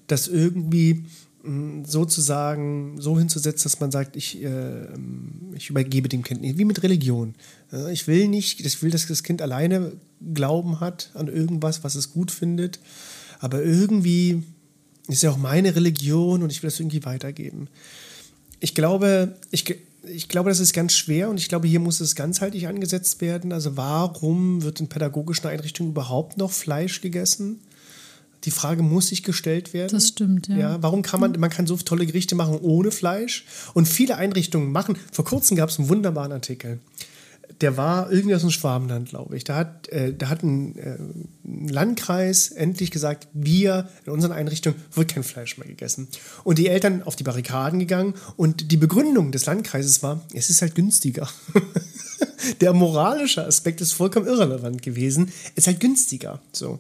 das irgendwie mh, sozusagen so hinzusetzen, dass man sagt, ich, äh, ich übergebe dem Kind nicht, wie mit Religion. Ich will nicht, ich will, dass das Kind alleine Glauben hat an irgendwas, was es gut findet, aber irgendwie ist ja auch meine Religion und ich will das irgendwie weitergeben. Ich glaube, ich, ich glaube, das ist ganz schwer und ich glaube, hier muss es ganzheitlich angesetzt werden. Also warum wird in pädagogischen Einrichtungen überhaupt noch Fleisch gegessen? Die Frage muss sich gestellt werden. Das stimmt, ja. Ja, warum kann man, man kann so tolle Gerichte machen ohne Fleisch und viele Einrichtungen machen. Vor kurzem gab es einen wunderbaren Artikel. Der war irgendwie aus dem Schwabenland, glaube ich. Da hat, äh, da hat ein, äh, Landkreis endlich gesagt, wir in unseren Einrichtungen wird kein Fleisch mehr gegessen. Und die Eltern auf die Barrikaden gegangen und die Begründung des Landkreises war, es ist halt günstiger. der moralische Aspekt ist vollkommen irrelevant gewesen. Es ist halt günstiger. So.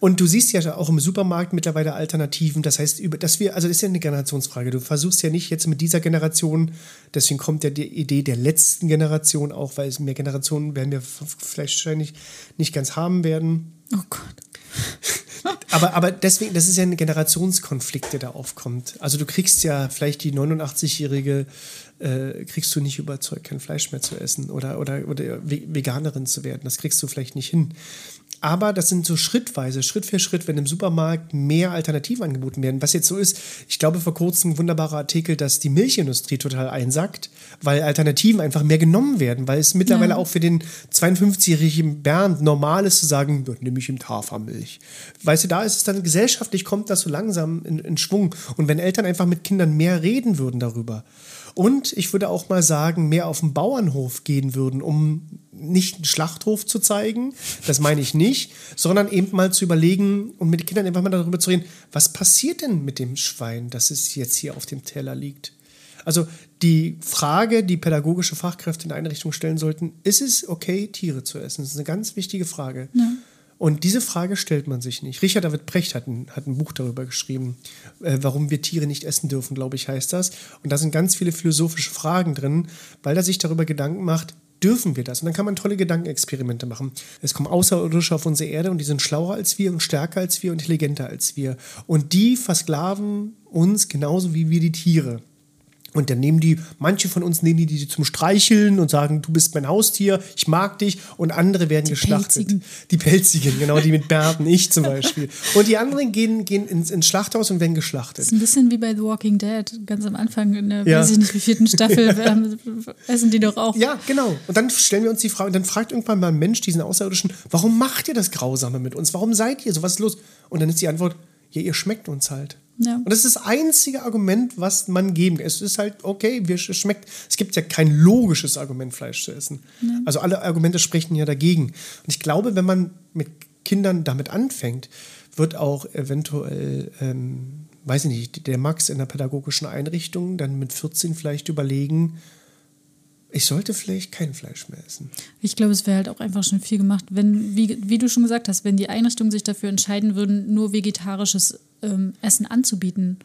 Und du siehst ja auch im Supermarkt mittlerweile Alternativen. Das heißt, dass wir, also das ist ja eine Generationsfrage. Du versuchst ja nicht jetzt mit dieser Generation, deswegen kommt ja die Idee der letzten Generation auch, weil es mehr Generationen werden wir vielleicht wahrscheinlich nicht ganz haben werden. Oh Gott. aber, aber deswegen, das ist ja ein Generationskonflikt, der da aufkommt. Also du kriegst ja vielleicht die 89-jährige, äh, kriegst du nicht überzeugt, kein Fleisch mehr zu essen oder, oder, oder Veganerin zu werden. Das kriegst du vielleicht nicht hin. Aber das sind so schrittweise, Schritt für Schritt, wenn im Supermarkt mehr Alternativen angeboten werden. Was jetzt so ist, ich glaube vor kurzem ein wunderbarer Artikel, dass die Milchindustrie total einsackt, weil Alternativen einfach mehr genommen werden, weil es mittlerweile ja. auch für den 52-jährigen Bernd normal ist zu sagen, nehme ich ihm Hafermilch. Weißt du, da ist es dann gesellschaftlich, kommt das so langsam in, in Schwung. Und wenn Eltern einfach mit Kindern mehr reden würden darüber, und ich würde auch mal sagen, mehr auf den Bauernhof gehen würden, um nicht einen Schlachthof zu zeigen, das meine ich nicht, sondern eben mal zu überlegen und mit den Kindern einfach mal darüber zu reden, was passiert denn mit dem Schwein, das es jetzt hier auf dem Teller liegt. Also die Frage, die pädagogische Fachkräfte in der Einrichtung stellen sollten, ist es okay, Tiere zu essen? Das ist eine ganz wichtige Frage. Ja. Und diese Frage stellt man sich nicht. Richard David Precht hat ein, hat ein Buch darüber geschrieben, äh, warum wir Tiere nicht essen dürfen, glaube ich, heißt das. Und da sind ganz viele philosophische Fragen drin, weil er sich darüber Gedanken macht, dürfen wir das? Und dann kann man tolle Gedankenexperimente machen. Es kommen Außerirdische auf unsere Erde und die sind schlauer als wir und stärker als wir und intelligenter als wir. Und die versklaven uns genauso wie wir die Tiere. Und dann nehmen die, manche von uns nehmen die, die zum Streicheln und sagen, du bist mein Haustier, ich mag dich. Und andere werden die geschlachtet. Pelzigen. Die Pelzigen, genau, die mit Bärten, ich zum Beispiel. Und die anderen gehen, gehen ins, ins Schlachthaus und werden geschlachtet. Das ist ein bisschen wie bei The Walking Dead. Ganz am Anfang, in der, ja. weiß ich nicht, wie vierten Staffel, essen die doch auch. Ja, genau. Und dann stellen wir uns die Frage, und dann fragt irgendwann mal ein Mensch diesen Außerirdischen, warum macht ihr das Grausame mit uns? Warum seid ihr so? Was ist los? Und dann ist die Antwort, ja, ihr schmeckt uns halt. Ja. Und das ist das einzige Argument, was man geben kann. Es ist halt, okay, wir schmeckt. Es gibt ja kein logisches Argument, Fleisch zu essen. Ja. Also alle Argumente sprechen ja dagegen. Und ich glaube, wenn man mit Kindern damit anfängt, wird auch eventuell, ähm, weiß ich nicht, der Max in der pädagogischen Einrichtung dann mit 14 vielleicht überlegen, ich sollte vielleicht kein Fleisch mehr essen. Ich glaube, es wäre halt auch einfach schon viel gemacht, wenn, wie, wie du schon gesagt hast, wenn die Einrichtungen sich dafür entscheiden würden, nur vegetarisches ähm, Essen anzubieten.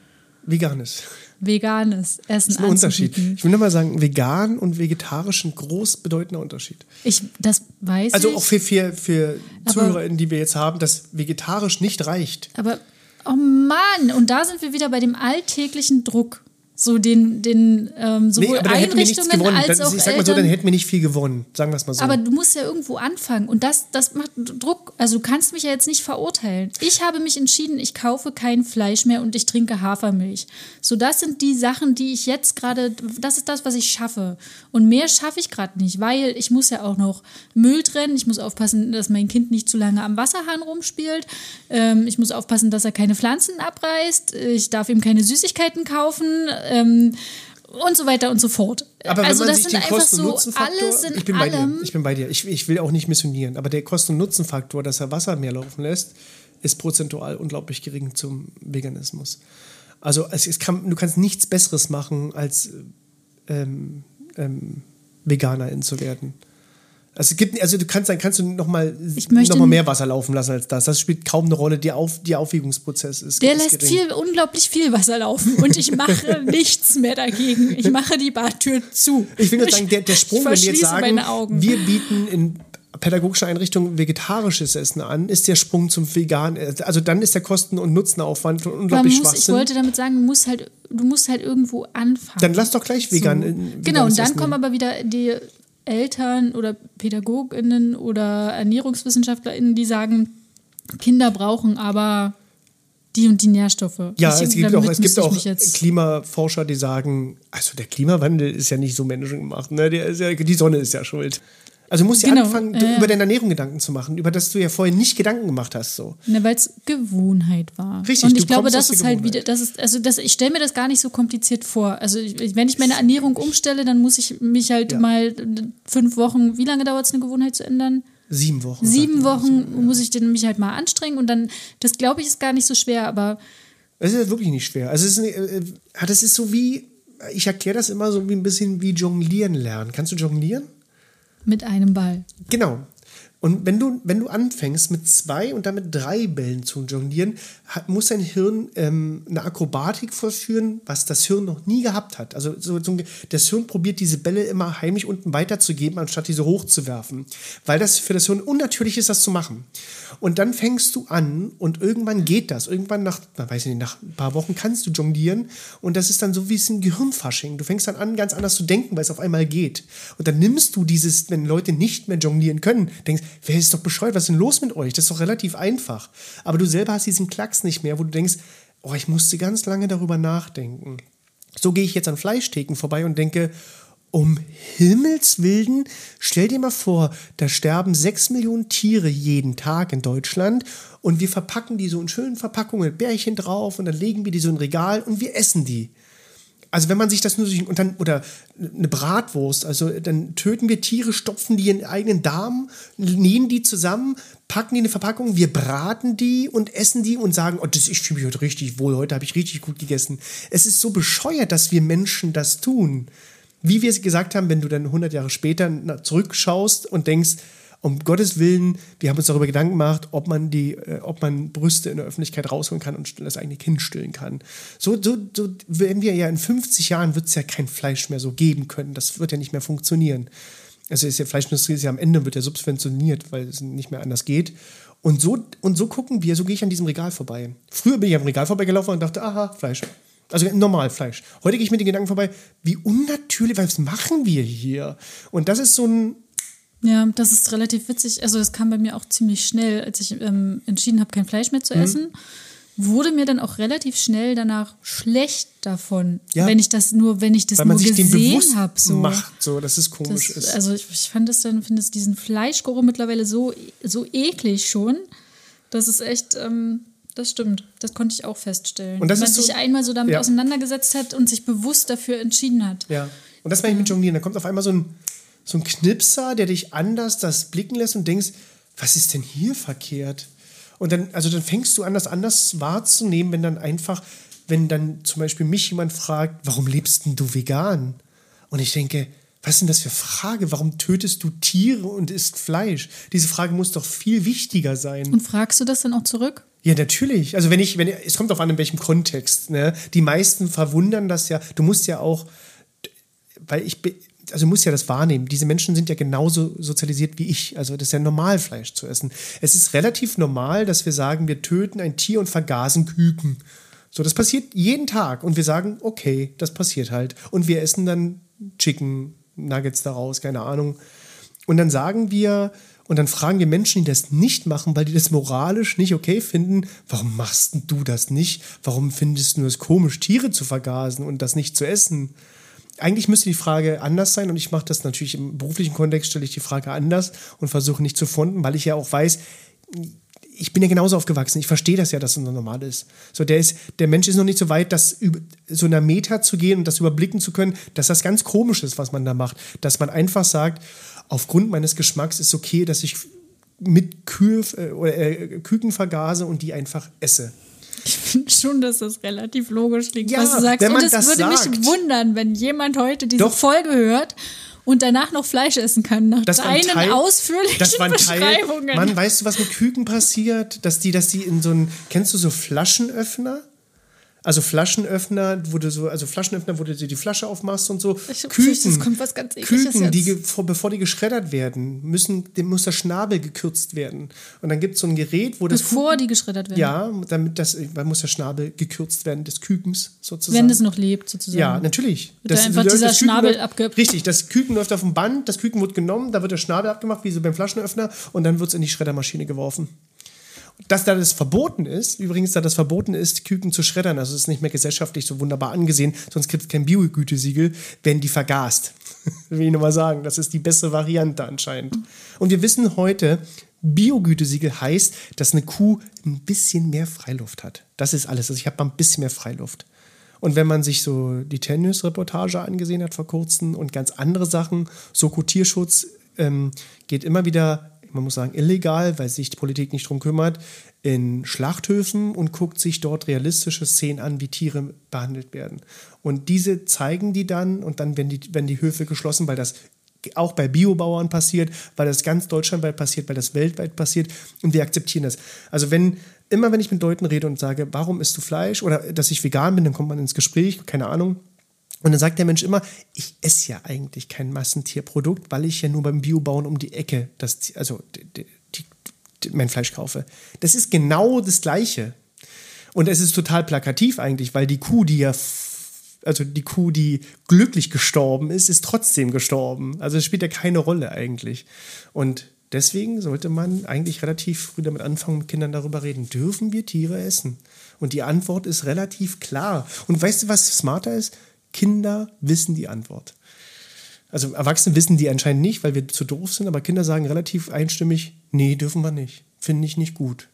Veganes. Veganes Essen das ist ein Unterschied. Ich will nur mal sagen, vegan und vegetarisch ein groß bedeutender Unterschied. Ich, das weiß also ich. auch für, für, für ZuhörerInnen, die wir jetzt haben, dass vegetarisch nicht reicht. Aber, oh Mann, und da sind wir wieder bei dem alltäglichen Druck so den, den ähm, sowohl nee, Einrichtungen als auch Ich sag mal so, dann hätten wir nicht viel gewonnen, sagen wir es mal so. Aber du musst ja irgendwo anfangen und das, das macht Druck. Also du kannst mich ja jetzt nicht verurteilen. Ich habe mich entschieden, ich kaufe kein Fleisch mehr und ich trinke Hafermilch. So, das sind die Sachen, die ich jetzt gerade, das ist das, was ich schaffe. Und mehr schaffe ich gerade nicht, weil ich muss ja auch noch Müll trennen. Ich muss aufpassen, dass mein Kind nicht zu lange am Wasserhahn rumspielt. Ähm, ich muss aufpassen, dass er keine Pflanzen abreißt. Ich darf ihm keine Süßigkeiten kaufen ähm, und so weiter und so fort. Aber also das sind einfach so alles in ich bin allem. Bei dir. Ich bin bei dir. Ich, ich will auch nicht missionieren, aber der Kosten- und Nutzenfaktor, dass er Wasser mehr laufen lässt, ist prozentual unglaublich gering zum Veganismus. Also es, es kann, du kannst nichts Besseres machen, als ähm, ähm, Veganerin zu werden. Also, gibt, also du kannst, dann kannst du noch mal, noch mal mehr Wasser laufen lassen als das. Das spielt kaum eine Rolle. Der, Auf, der Aufwiegungsprozess ist. Der ist lässt viel, unglaublich viel Wasser laufen und ich mache nichts mehr dagegen. Ich mache die Badtür zu. Ich will nur sagen, der, der Sprung, wenn wir jetzt sagen, wir bieten in pädagogische Einrichtungen vegetarisches Essen an, ist der Sprung zum Vegan. Also dann ist der Kosten- und Nutzenaufwand unglaublich schwach. Ich wollte damit sagen, du musst halt, du musst halt irgendwo anfangen. Dann lass doch gleich vegan. So. Genau, und dann Essen. kommen aber wieder die Eltern oder PädagogInnen oder ErnährungswissenschaftlerInnen, die sagen, Kinder brauchen aber die und die Nährstoffe. Ja, ich, es gibt auch, es gibt auch Klimaforscher, die sagen, also der Klimawandel ist ja nicht so menschengemacht, ne? Ist ja, die Sonne ist ja schuld. Also du musst ja Genau, anfangen, äh. über deine Ernährung Gedanken zu machen, über das du ja vorher nicht Gedanken gemacht hast. So. Ne, weil es Gewohnheit war. Richtig, Und du ich glaube, das ist halt wieder, das ist, also das, ich stelle mir das gar nicht so kompliziert vor. Also ich, wenn ich meine Ernährung umstelle, dann muss ich mich halt Ja. mal fünf Wochen, wie lange dauert es, eine Gewohnheit zu ändern? Sieben Wochen. Sieben Wochen muss ich den, mich halt mal anstrengen und dann, das glaube ich, ist gar nicht so schwer, aber Es ist wirklich nicht schwer. Also es ist, äh, äh, das ist so wie, ich erkläre das immer so wie ein bisschen wie Jonglieren lernen. Kannst du jonglieren? Mit einem Ball. Genau. Und wenn du, wenn du anfängst mit zwei und dann mit drei Bällen zu jonglieren, hat, muss dein Hirn ähm, eine Akrobatik vollführen, was das Hirn noch nie gehabt hat. Also so, so, das Hirn probiert diese Bälle immer heimlich unten weiterzugeben, anstatt diese hochzuwerfen. Weil das für das Hirn unnatürlich ist, das zu machen. Und dann fängst du an und irgendwann geht das. Irgendwann nach, na, weiß ich nicht, nach ein paar Wochen kannst du jonglieren und das ist dann so wie es ein Gehirnfasching. Du fängst dann an, ganz anders zu denken, weil es auf einmal geht. Und dann nimmst du dieses, wenn Leute nicht mehr jonglieren können, denkst, wer ist doch bescheuert, was ist denn los mit euch? Das ist doch relativ einfach. Aber du selber hast diesen Klacks nicht mehr, wo du denkst, oh, ich musste ganz lange darüber nachdenken. So gehe ich jetzt an Fleischtheken vorbei und denke, um Himmels Willen, stell dir mal vor, da sterben sechs Millionen Tiere jeden Tag in Deutschland und wir verpacken die so in schönen Verpackungen mit Bärchen drauf und dann legen wir die so in ein Regal und wir essen die. Also wenn man sich das nur so und dann oder eine Bratwurst, also dann töten wir Tiere, stopfen die in eigenen Darm, nähen die zusammen, packen die in eine Verpackung, wir braten die und essen die und sagen, oh, das, ich fühle mich heute richtig wohl, heute habe ich richtig gut gegessen. Es ist so bescheuert, dass wir Menschen das tun. Wie wir es gesagt haben, wenn du dann 100 Jahre später zurückschaust und denkst, um Gottes Willen, wir haben uns darüber Gedanken gemacht, ob man die, äh, ob man Brüste in der Öffentlichkeit rausholen kann und das eigene Kind stillen kann. So, so, so werden wir ja in 50 Jahren wird es ja kein Fleisch mehr so geben können. Das wird ja nicht mehr funktionieren. Also ist ja Fleischindustrie ist ja am Ende wird ja subventioniert, weil es nicht mehr anders geht. Und so, und so gucken wir, so gehe ich an diesem Regal vorbei. Früher bin ich am Regal vorbeigelaufen und dachte, aha, Fleisch. Also normal Fleisch. Heute gehe ich mit den Gedanken vorbei, wie unnatürlich, was machen wir hier? Und das ist so ein, Ja, das ist relativ witzig. Also das kam bei mir auch ziemlich schnell, als ich ähm, entschieden habe, kein Fleisch mehr zu Mhm. essen. Wurde mir dann auch relativ schnell danach schlecht davon, Ja. wenn ich das nur, wenn ich das weil man nur sich gesehen habe. So. macht, so, dass es komisch Das, ist. also ich, ich fand es dann, finde es diesen Fleischgeruch mittlerweile so, so eklig schon. Das ist echt, ähm, das stimmt. Das konnte ich auch feststellen. Und das Wenn man so- sich einmal so damit Ja. auseinandergesetzt hat und sich bewusst dafür entschieden hat. Ja. Und das meine ich mit Jonglieren. Da kommt auf einmal so ein, so ein Knipser, der dich anders das blicken lässt und denkst, was ist denn hier verkehrt? Und dann, also dann fängst du an, das anders wahrzunehmen, wenn dann einfach, wenn dann zum Beispiel mich jemand fragt, warum lebst denn du vegan? Und ich denke, was ist denn das für Frage? Warum tötest du Tiere und isst Fleisch? Diese Frage muss doch viel wichtiger sein. Und fragst du das dann auch zurück? Ja, natürlich. Also wenn ich, wenn es kommt auf an, in welchem Kontext. Ne? Die meisten verwundern das ja. Du musst ja auch, weil ich, be- also du musst ja das wahrnehmen. Diese Menschen sind ja genauso sozialisiert wie ich. Also das ist ja normal, Fleisch zu essen. Es ist relativ normal, dass wir sagen, wir töten ein Tier und vergasen Küken. So, das passiert jeden Tag und wir sagen, okay, das passiert halt. Und wir essen dann Chicken Nuggets daraus, keine Ahnung. Und dann sagen wir, und dann fragen wir Menschen, die das nicht machen, weil die das moralisch nicht okay finden, warum machst du das nicht? Warum findest du es komisch, Tiere zu vergasen und das nicht zu essen? Eigentlich müsste die Frage anders sein und ich mache das natürlich im beruflichen Kontext, stelle ich die Frage anders und versuche nicht zu fronten, weil ich ja auch weiß, ich bin ja genauso aufgewachsen. Ich verstehe das ja, dass es normal ist. So, der, ist, der Mensch ist noch nicht so weit, das so einer Meta zu gehen und das überblicken zu können, dass das ganz komisch ist, was man da macht. Dass man einfach sagt, aufgrund meines Geschmacks ist okay, dass ich mit Kühe, äh, äh, Küken vergase und die einfach esse. Ich finde schon, dass das relativ logisch klingt, Ja, was du sagst. und es würde mich sagt. wundern, wenn jemand heute diese Doch. Folge hört und danach noch Fleisch essen kann, nach Das deinen Teil, ausführlichen das war ein Teil, Beschreibungen. Mann, weißt du, was mit Küken passiert? Dass die, dass die in so ein, kennst du so Flaschenöffner? Also Flaschenöffner, wo du so, also Flaschenöffner, wo du dir die Flasche aufmachst und so. Ich fürchte, es kommt was ganz Küken, die, bevor die geschreddert werden, müssen, dem muss der Schnabel gekürzt werden. Und dann gibt es so ein Gerät, wo das Bevor die geschreddert werden. ja, damit das, dann muss der Schnabel gekürzt werden des Kükens sozusagen. Wenn es noch lebt, sozusagen. Ja, natürlich. Wird da einfach dieser Küken Schnabel läuft- abge- Richtig, das Küken läuft auf dem Band, das Küken wird genommen, da wird der Schnabel abgemacht, wie so beim Flaschenöffner, und dann wird es in die Schreddermaschine geworfen. Dass da das verboten ist, übrigens, da das verboten ist, Küken zu schreddern, also ist nicht mehr gesellschaftlich so wunderbar angesehen, sonst gibt es kein Biogütesiegel, werden die vergast. Will ich nochmal sagen. Das ist die bessere Variante anscheinend. Und wir wissen heute, Biogütesiegel heißt, dass eine Kuh ein bisschen mehr Freiluft hat. Das ist alles. Also ich habe mal ein bisschen mehr Freiluft. Und wenn man sich so die Tennis-Reportage angesehen hat vor kurzem und ganz andere Sachen, Soko Tierschutz ähm, geht immer wieder, man muss sagen, illegal, weil sich die Politik nicht drum kümmert, in Schlachthöfen und guckt sich dort realistische Szenen an, wie Tiere behandelt werden. Und diese zeigen die dann und dann werden die, werden die Höfe geschlossen, weil das auch bei Biobauern passiert, weil das ganz deutschlandweit passiert, weil das weltweit passiert und wir akzeptieren das. Also wenn immer wenn ich mit Leuten rede und sage, warum isst du Fleisch oder dass ich vegan bin, dann kommt man ins Gespräch, keine Ahnung. Und dann sagt der Mensch immer, ich esse ja eigentlich kein Massentierprodukt, weil ich ja nur beim Biobauern um die Ecke das, also die, die, die, mein Fleisch kaufe. Das ist genau das Gleiche. Und es ist total plakativ eigentlich, weil die Kuh, die ja also die Kuh, die glücklich gestorben ist, ist trotzdem gestorben. Also es spielt ja keine Rolle eigentlich. Und deswegen sollte man eigentlich relativ früh damit anfangen, mit Kindern darüber reden. Dürfen wir Tiere essen? Und die Antwort ist relativ klar. Und weißt du, was smarter ist? Kinder wissen die Antwort. Also Erwachsene wissen die anscheinend nicht, weil wir zu doof sind, aber Kinder sagen relativ einstimmig, nee, dürfen wir nicht. Finde ich nicht gut.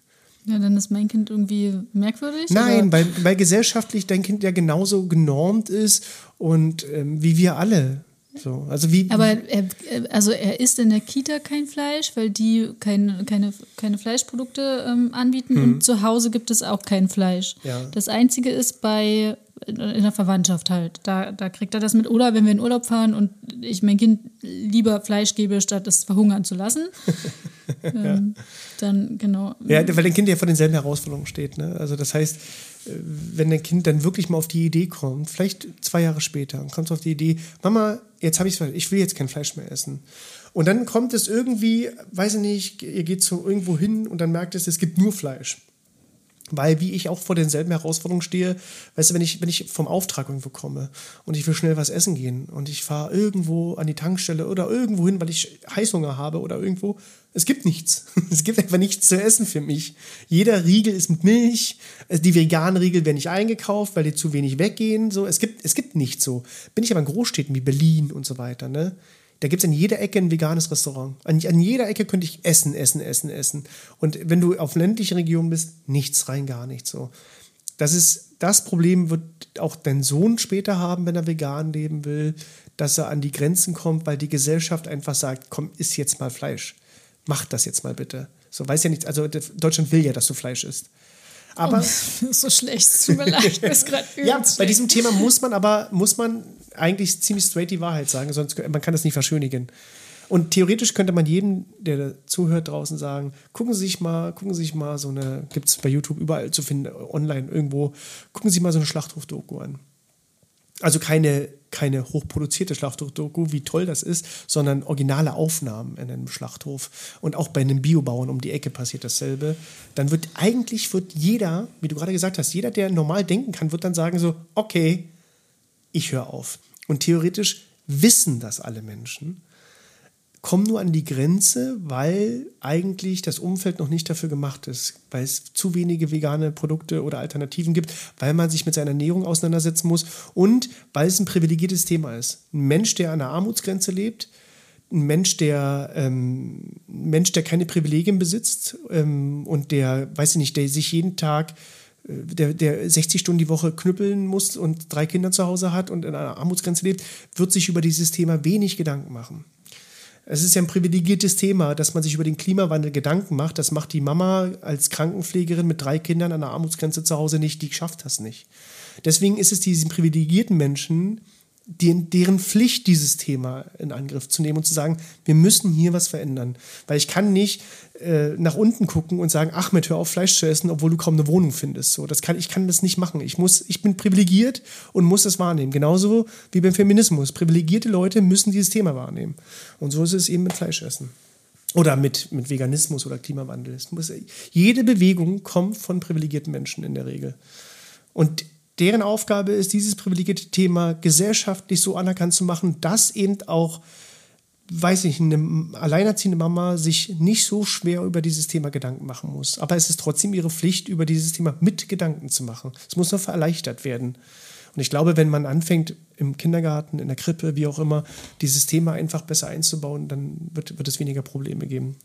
Ja, dann ist mein Kind irgendwie merkwürdig? Nein, weil, weil gesellschaftlich dein Kind ja genauso genormt ist und ähm, wie wir alle. So, also wie, Aber er, also er isst in der Kita kein Fleisch, weil die kein, keine, keine Fleischprodukte ähm, anbieten hm. und zu Hause gibt es auch kein Fleisch. Ja. Das Einzige ist bei in der Verwandtschaft halt. Da, da kriegt er das mit. Oder wenn wir in Urlaub fahren und ich mein Kind lieber Fleisch gebe, statt es verhungern zu lassen. ähm, ja. Dann, genau. Ja, weil dein Kind ja vor denselben Herausforderungen steht. Ne? Also das heißt, äh, wenn dein Kind dann wirklich mal auf die Idee kommt, vielleicht zwei Jahre später, und kommt auf die Idee, Mama, jetzt habe ich es, ich will jetzt kein Fleisch mehr essen. Und dann kommt es irgendwie, weiß ich nicht, ihr geht so irgendwo hin und dann merkt es, es gibt nur Fleisch. Weil, wie ich auch vor denselben Herausforderungen stehe, weißt du, wenn ich, wenn ich vom Auftrag irgendwo komme und ich will schnell was essen gehen und ich fahre irgendwo an die Tankstelle oder irgendwo hin, weil ich Heißhunger habe oder irgendwo, es gibt nichts. Es gibt einfach nichts zu essen für mich. Jeder Riegel ist mit Milch. Die veganen Riegel werden nicht eingekauft, weil die zu wenig weggehen. So, es gibt, es gibt nichts so. Bin ich aber in Großstädten wie Berlin und so weiter, ne? Da gibt es an jeder Ecke ein veganes Restaurant. An, an, jeder Ecke könnte ich essen, essen, essen, essen. Und wenn du auf ländlichen Regionen bist, nichts rein, gar nichts so. Das ist das Problem, wird auch dein Sohn später haben, wenn er vegan leben will, dass er an die Grenzen kommt, weil die Gesellschaft einfach sagt, komm, iss jetzt mal Fleisch. Mach das jetzt mal bitte. So weiß ja nichts. Also Deutschland will ja, dass du Fleisch isst. Aber oh, so schlecht, tut mir leid, ist gerade Ja, bei diesem Thema muss man aber muss man eigentlich ziemlich straight die Wahrheit sagen, sonst man kann das nicht verschönigen. Und theoretisch könnte man jedem, der zuhört draußen sagen, gucken Sie sich mal, gucken Sie sich mal so eine, gibt bei YouTube überall zu finden, online irgendwo, gucken Sie mal so eine Schlachthof-Doku an. Also keine, keine hochproduzierte Schlachthof-Doku, wie toll das ist, sondern originale Aufnahmen in einem Schlachthof. Und auch bei einem Biobauern um die Ecke passiert dasselbe. Dann wird eigentlich wird jeder, wie du gerade gesagt hast, jeder, der normal denken kann, wird dann sagen so, okay, ich höre auf. Und theoretisch wissen das alle Menschen, kommen nur an die Grenze, weil eigentlich das Umfeld noch nicht dafür gemacht ist, weil es zu wenige vegane Produkte oder Alternativen gibt, weil man sich mit seiner Ernährung auseinandersetzen muss und weil es ein privilegiertes Thema ist. Ein Mensch, der an der Armutsgrenze lebt, ein Mensch, der ähm, Mensch, der keine Privilegien besitzt ähm, und der, weiß ich nicht, der sich jeden Tag der, der 60 Stunden die Woche knüppeln muss und drei Kinder zu Hause hat und in einer Armutsgrenze lebt, wird sich über dieses Thema wenig Gedanken machen. Es ist ja ein privilegiertes Thema, dass man sich über den Klimawandel Gedanken macht. Das macht die Mama als Krankenpflegerin mit drei Kindern an der Armutsgrenze zu Hause nicht. Die schafft das nicht. Deswegen ist es diesen privilegierten Menschen, deren Pflicht, dieses Thema in Angriff zu nehmen und zu sagen, wir müssen hier was verändern. Weil ich kann nicht äh, nach unten gucken und sagen, Ahmed, hör auf, Fleisch zu essen, obwohl du kaum eine Wohnung findest. So, das kann, ich kann das nicht machen. Ich, muss, ich bin privilegiert und muss das wahrnehmen. Genauso wie beim Feminismus. Privilegierte Leute müssen dieses Thema wahrnehmen. Und so ist es eben mit Fleischessen. Oder mit, mit Veganismus oder Klimawandel. Muss, jede Bewegung kommt von privilegierten Menschen in der Regel. Und deren Aufgabe ist, dieses privilegierte Thema gesellschaftlich so anerkannt zu machen, dass eben auch, weiß ich, eine alleinerziehende Mama sich nicht so schwer über dieses Thema Gedanken machen muss. Aber es ist trotzdem ihre Pflicht, über dieses Thema mit Gedanken zu machen. Es muss noch verleichtert werden. Und ich glaube, wenn man anfängt, im Kindergarten, in der Krippe, wie auch immer, dieses Thema einfach besser einzubauen, dann wird, wird es weniger Probleme geben.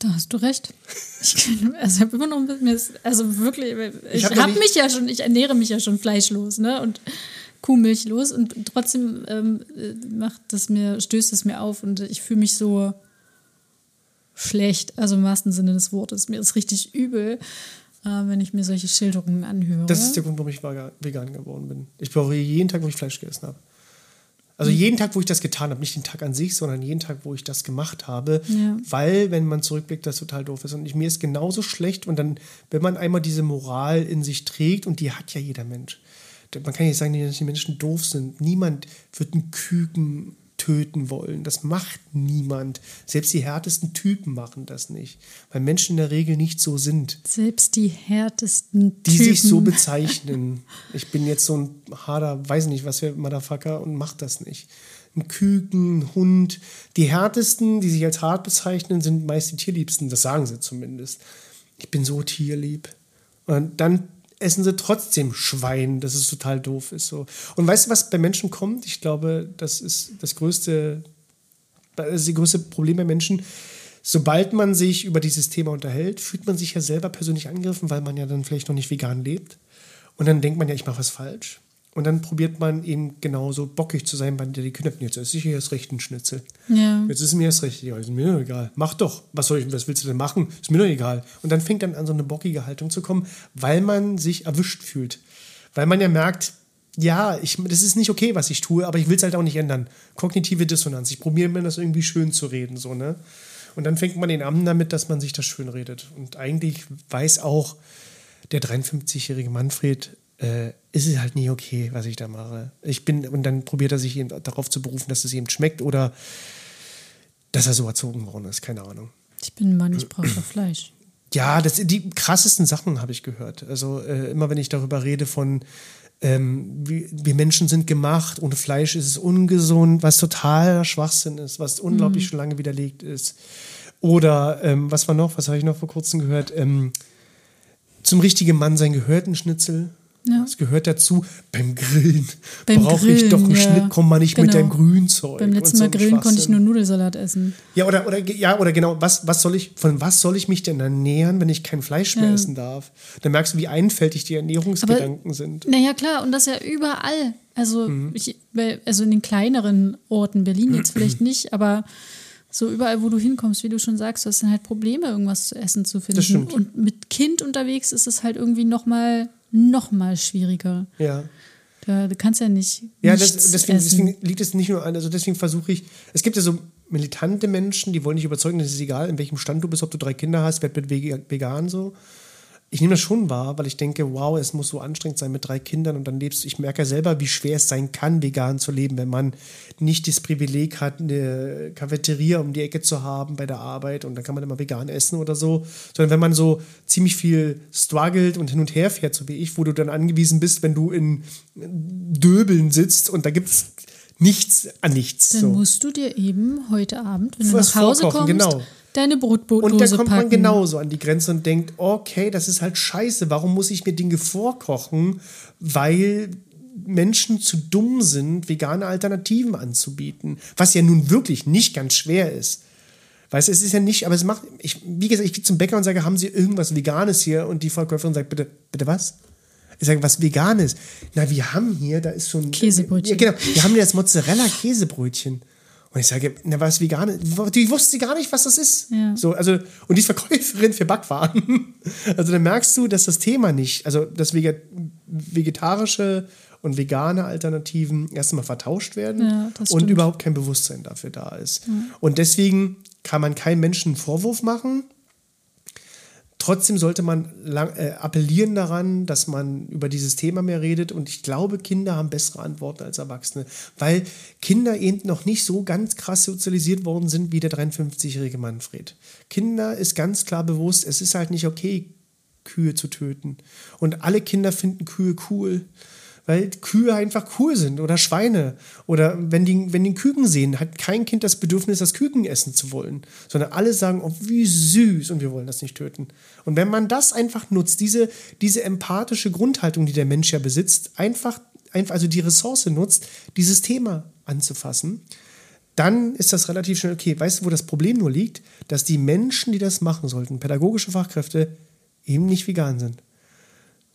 Da hast du recht. Ich, also ich habe immer noch ein bisschen, also wirklich, ich, ich habe hab mich ja schon, ich ernähre mich ja schon fleischlos, ne? Und Kuhmilchlos und trotzdem ähm, macht das mir, stößt es mir auf und ich fühle mich so schlecht, also im wahrsten Sinne des Wortes. Mir ist richtig übel, äh, wenn ich mir solche Schilderungen anhöre. Das ist der Grund, warum ich vegan geworden bin. Ich brauche jeden Tag, wo ich Fleisch gegessen habe. Also jeden Tag, wo ich das getan habe, nicht den Tag an sich, sondern jeden Tag, wo ich das gemacht habe, ja. weil, wenn man zurückblickt, das total doof ist. Und ich, mir ist genauso schlecht. Und dann, wenn man einmal diese Moral in sich trägt, und die hat ja jeder Mensch. Man kann nicht sagen, dass die Menschen doof sind. Niemand wird einen Küken töten wollen. Das macht niemand. Selbst die härtesten Typen machen das nicht, weil Menschen in der Regel nicht so sind. Selbst die härtesten die Typen. Die sich so bezeichnen. Ich bin jetzt so ein harter, weiß nicht, was für Motherfucker und mach das nicht. Ein Küken, ein Hund. Die härtesten, die sich als hart bezeichnen, sind meist die tierliebsten. Das sagen sie zumindest. Ich bin so tierlieb. Und dann essen sie trotzdem Schwein, dass es total doof ist. So. Und weißt du, was bei Menschen kommt? Ich glaube, das ist das größte, das ist die größte Problem bei Menschen. Sobald man sich über dieses Thema unterhält, fühlt man sich ja selber persönlich angegriffen, weil man ja dann vielleicht noch nicht vegan lebt. Und dann denkt man ja, ich mache was falsch. Und dann probiert man eben genauso bockig zu sein, bei der die Kinder, jetzt esse ich hier das rechte Schnitzel. Ja. Jetzt ist mir das rechte, ja, ist mir doch egal. Mach doch. Was soll ich, was willst du denn machen? Ist mir doch egal. Und dann fängt dann an, so eine bockige Haltung zu kommen, weil man sich erwischt fühlt. Weil man ja merkt, ja, ich, das ist nicht okay, was ich tue, aber ich will es halt auch nicht ändern. Kognitive Dissonanz. Ich probiere mir das irgendwie schön zu reden, so, ne? Und dann fängt man den an damit, dass man sich das schön redet. Und eigentlich weiß auch der 53-jährige Manfred, äh, ist es halt nie okay, was ich da mache. Ich bin, und dann probiert er sich eben darauf zu berufen, dass es ihm schmeckt oder dass er so erzogen worden ist, keine Ahnung. Ich bin ein Mann, ich brauche Fleisch. Ja, das, die krassesten Sachen habe ich gehört. Also äh, immer wenn ich darüber rede von ähm, wie, wir Menschen sind gemacht, ohne Fleisch ist es ungesund, was totaler Schwachsinn ist, was unglaublich mhm. schon lange widerlegt ist. Oder ähm, was war noch, was habe ich noch vor kurzem gehört? Ähm, zum richtigen Mann sein gehört ein Schnitzel. Ja. Das gehört dazu. Beim Grillen brauche ich doch einen ja. Schnitt, komm mal nicht genau. mit deinem Grünzeug. Beim letzten Mal grillen konnte ich nur Nudelsalat essen. Ja, oder, oder, ja, oder genau, was, was soll ich, von was soll ich mich denn ernähren, wenn ich kein Fleisch mehr ja. essen darf? Dann merkst du, wie einfältig die Ernährungsgedanken Aber, sind. Naja, klar, und das ja überall. Also, mhm. ich, also in den kleineren Orten, Berlin jetzt vielleicht nicht, aber so überall, wo du hinkommst, wie du schon sagst, hast du halt Probleme, irgendwas zu essen zu finden. Das stimmt. Und mit Kind unterwegs ist es halt irgendwie nochmal noch mal schwieriger. Ja. Da, du kannst ja nicht. Ja, das, deswegen, deswegen, liegt es nicht nur an, also deswegen versuche ich, es gibt ja so militante Menschen, die wollen dich überzeugen, das ist egal, in welchem Stand du bist, ob du drei Kinder hast, werd mit vegan so ich nehme das schon wahr, weil ich denke, wow, es muss so anstrengend sein mit drei Kindern und dann lebst du. Ich merke ja selber, wie schwer es sein kann, vegan zu leben, wenn man nicht das Privileg hat, eine Cafeteria um die Ecke zu haben bei der Arbeit und dann kann man immer vegan essen oder so. Sondern wenn man so ziemlich viel struggelt und hin und her fährt, so wie ich, wo du dann angewiesen bist, wenn du in Döbeln sitzt und da gibt es nichts an nichts. Dann so. musst du dir eben heute Abend, wenn du nach Hause kommst, genau deine Brotdose Und da kommt packen. man genauso an die Grenze und denkt, okay, das ist halt scheiße. Warum muss ich mir Dinge vorkochen? Weil Menschen zu dumm sind, vegane Alternativen anzubieten. Was ja nun wirklich nicht ganz schwer ist. Weißt du, es ist ja nicht, aber es macht, ich, wie gesagt, ich gehe zum Bäcker und sage, haben Sie irgendwas Veganes hier? Und die Verkäuferin sagt, bitte, bitte was? Ich sage, was Veganes? Na, wir haben hier, da ist so ein. Käsebrötchen. Ja, genau. Wir haben hier das Mozzarella-Käsebrötchen. Und ich sage, na, was vegan? Die wusste gar nicht, was das ist. Ja. So, also, und die ist Verkäuferin für Backwaren. Also dann merkst du, dass das Thema nicht, also dass vegetarische und vegane Alternativen erstmal vertauscht werden ja, und überhaupt kein Bewusstsein dafür da ist. Ja. Und deswegen kann man keinem Menschen einen Vorwurf machen, Trotzdem sollte man lang, äh, appellieren daran, dass man über dieses Thema mehr redet. Und ich glaube, Kinder haben bessere Antworten als Erwachsene, weil Kinder eben noch nicht so ganz krass sozialisiert worden sind wie der 53-jährige Manfred. Kinder ist ganz klar bewusst, es ist halt nicht okay, Kühe zu töten. Und alle Kinder finden Kühe cool. Weil Kühe einfach cool sind oder Schweine. Oder wenn die, wenn die Küken sehen, hat kein Kind das Bedürfnis, das Küken essen zu wollen. Sondern alle sagen, oh, wie süß und wir wollen das nicht töten. Und wenn man das einfach nutzt, diese, diese empathische Grundhaltung, die der Mensch ja besitzt, einfach, einfach also die Ressource nutzt, dieses Thema anzufassen, dann ist das relativ schnell okay. Weißt du, wo das Problem nur liegt? Dass die Menschen, die das machen sollten, pädagogische Fachkräfte, eben nicht vegan sind.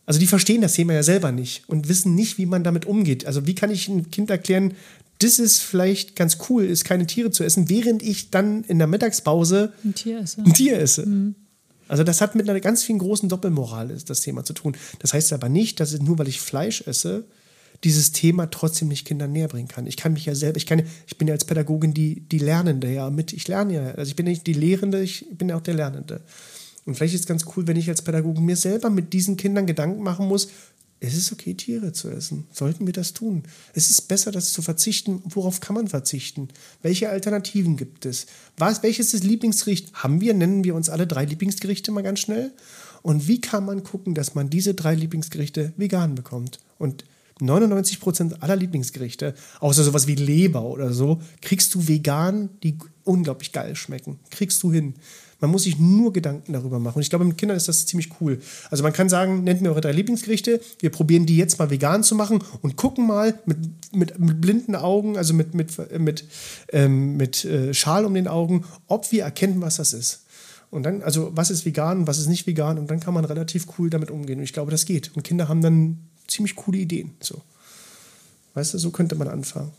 Also die verstehen das Thema ja selber nicht und wissen nicht, wie man damit umgeht. Also wie kann ich einem Kind erklären, das ist vielleicht ganz cool, ist keine Tiere zu essen, während ich dann in der Mittagspause ein Tier esse. Ein Tier esse. Mhm. Also das hat mit einer ganz vielen großen Doppelmoral das Thema zu tun. Das heißt aber nicht, dass nur weil ich Fleisch esse, dieses Thema trotzdem nicht Kindern näher bringen kann. Ich kann mich ja selber, ich kann, ich bin ja als Pädagogin die, die Lernende ja mit, ich lerne ja, also ich bin nicht die Lehrende, ich bin ja auch der Lernende. Und vielleicht ist es ganz cool, wenn ich als Pädagoge mir selber mit diesen Kindern Gedanken machen muss, es ist okay, Tiere zu essen. Sollten wir das tun? Es ist besser, das zu verzichten. Worauf kann man verzichten? Welche Alternativen gibt es? Was, welches ist Lieblingsgericht? Haben wir, nennen wir uns alle drei Lieblingsgerichte mal ganz schnell. Und wie kann man gucken, dass man diese drei Lieblingsgerichte vegan bekommt? Und 99 Prozent aller Lieblingsgerichte, außer sowas wie Leber oder so, kriegst du vegan, die unglaublich geil schmecken. Kriegst du hin. Man muss sich nur Gedanken darüber machen. Und ich glaube, mit Kindern ist das ziemlich cool. Also man kann sagen, nennt mir eure drei Lieblingsgerichte. Wir probieren die jetzt mal vegan zu machen und gucken mal mit, mit, mit blinden Augen, also mit, mit, mit, ähm, mit äh, Schal um den Augen, ob wir erkennen, was das ist. Und dann, also was ist vegan, was ist nicht vegan, und dann kann man relativ cool damit umgehen. Und ich glaube, das geht. Und Kinder haben dann ziemlich coole Ideen. So. Weißt du, so könnte man anfangen.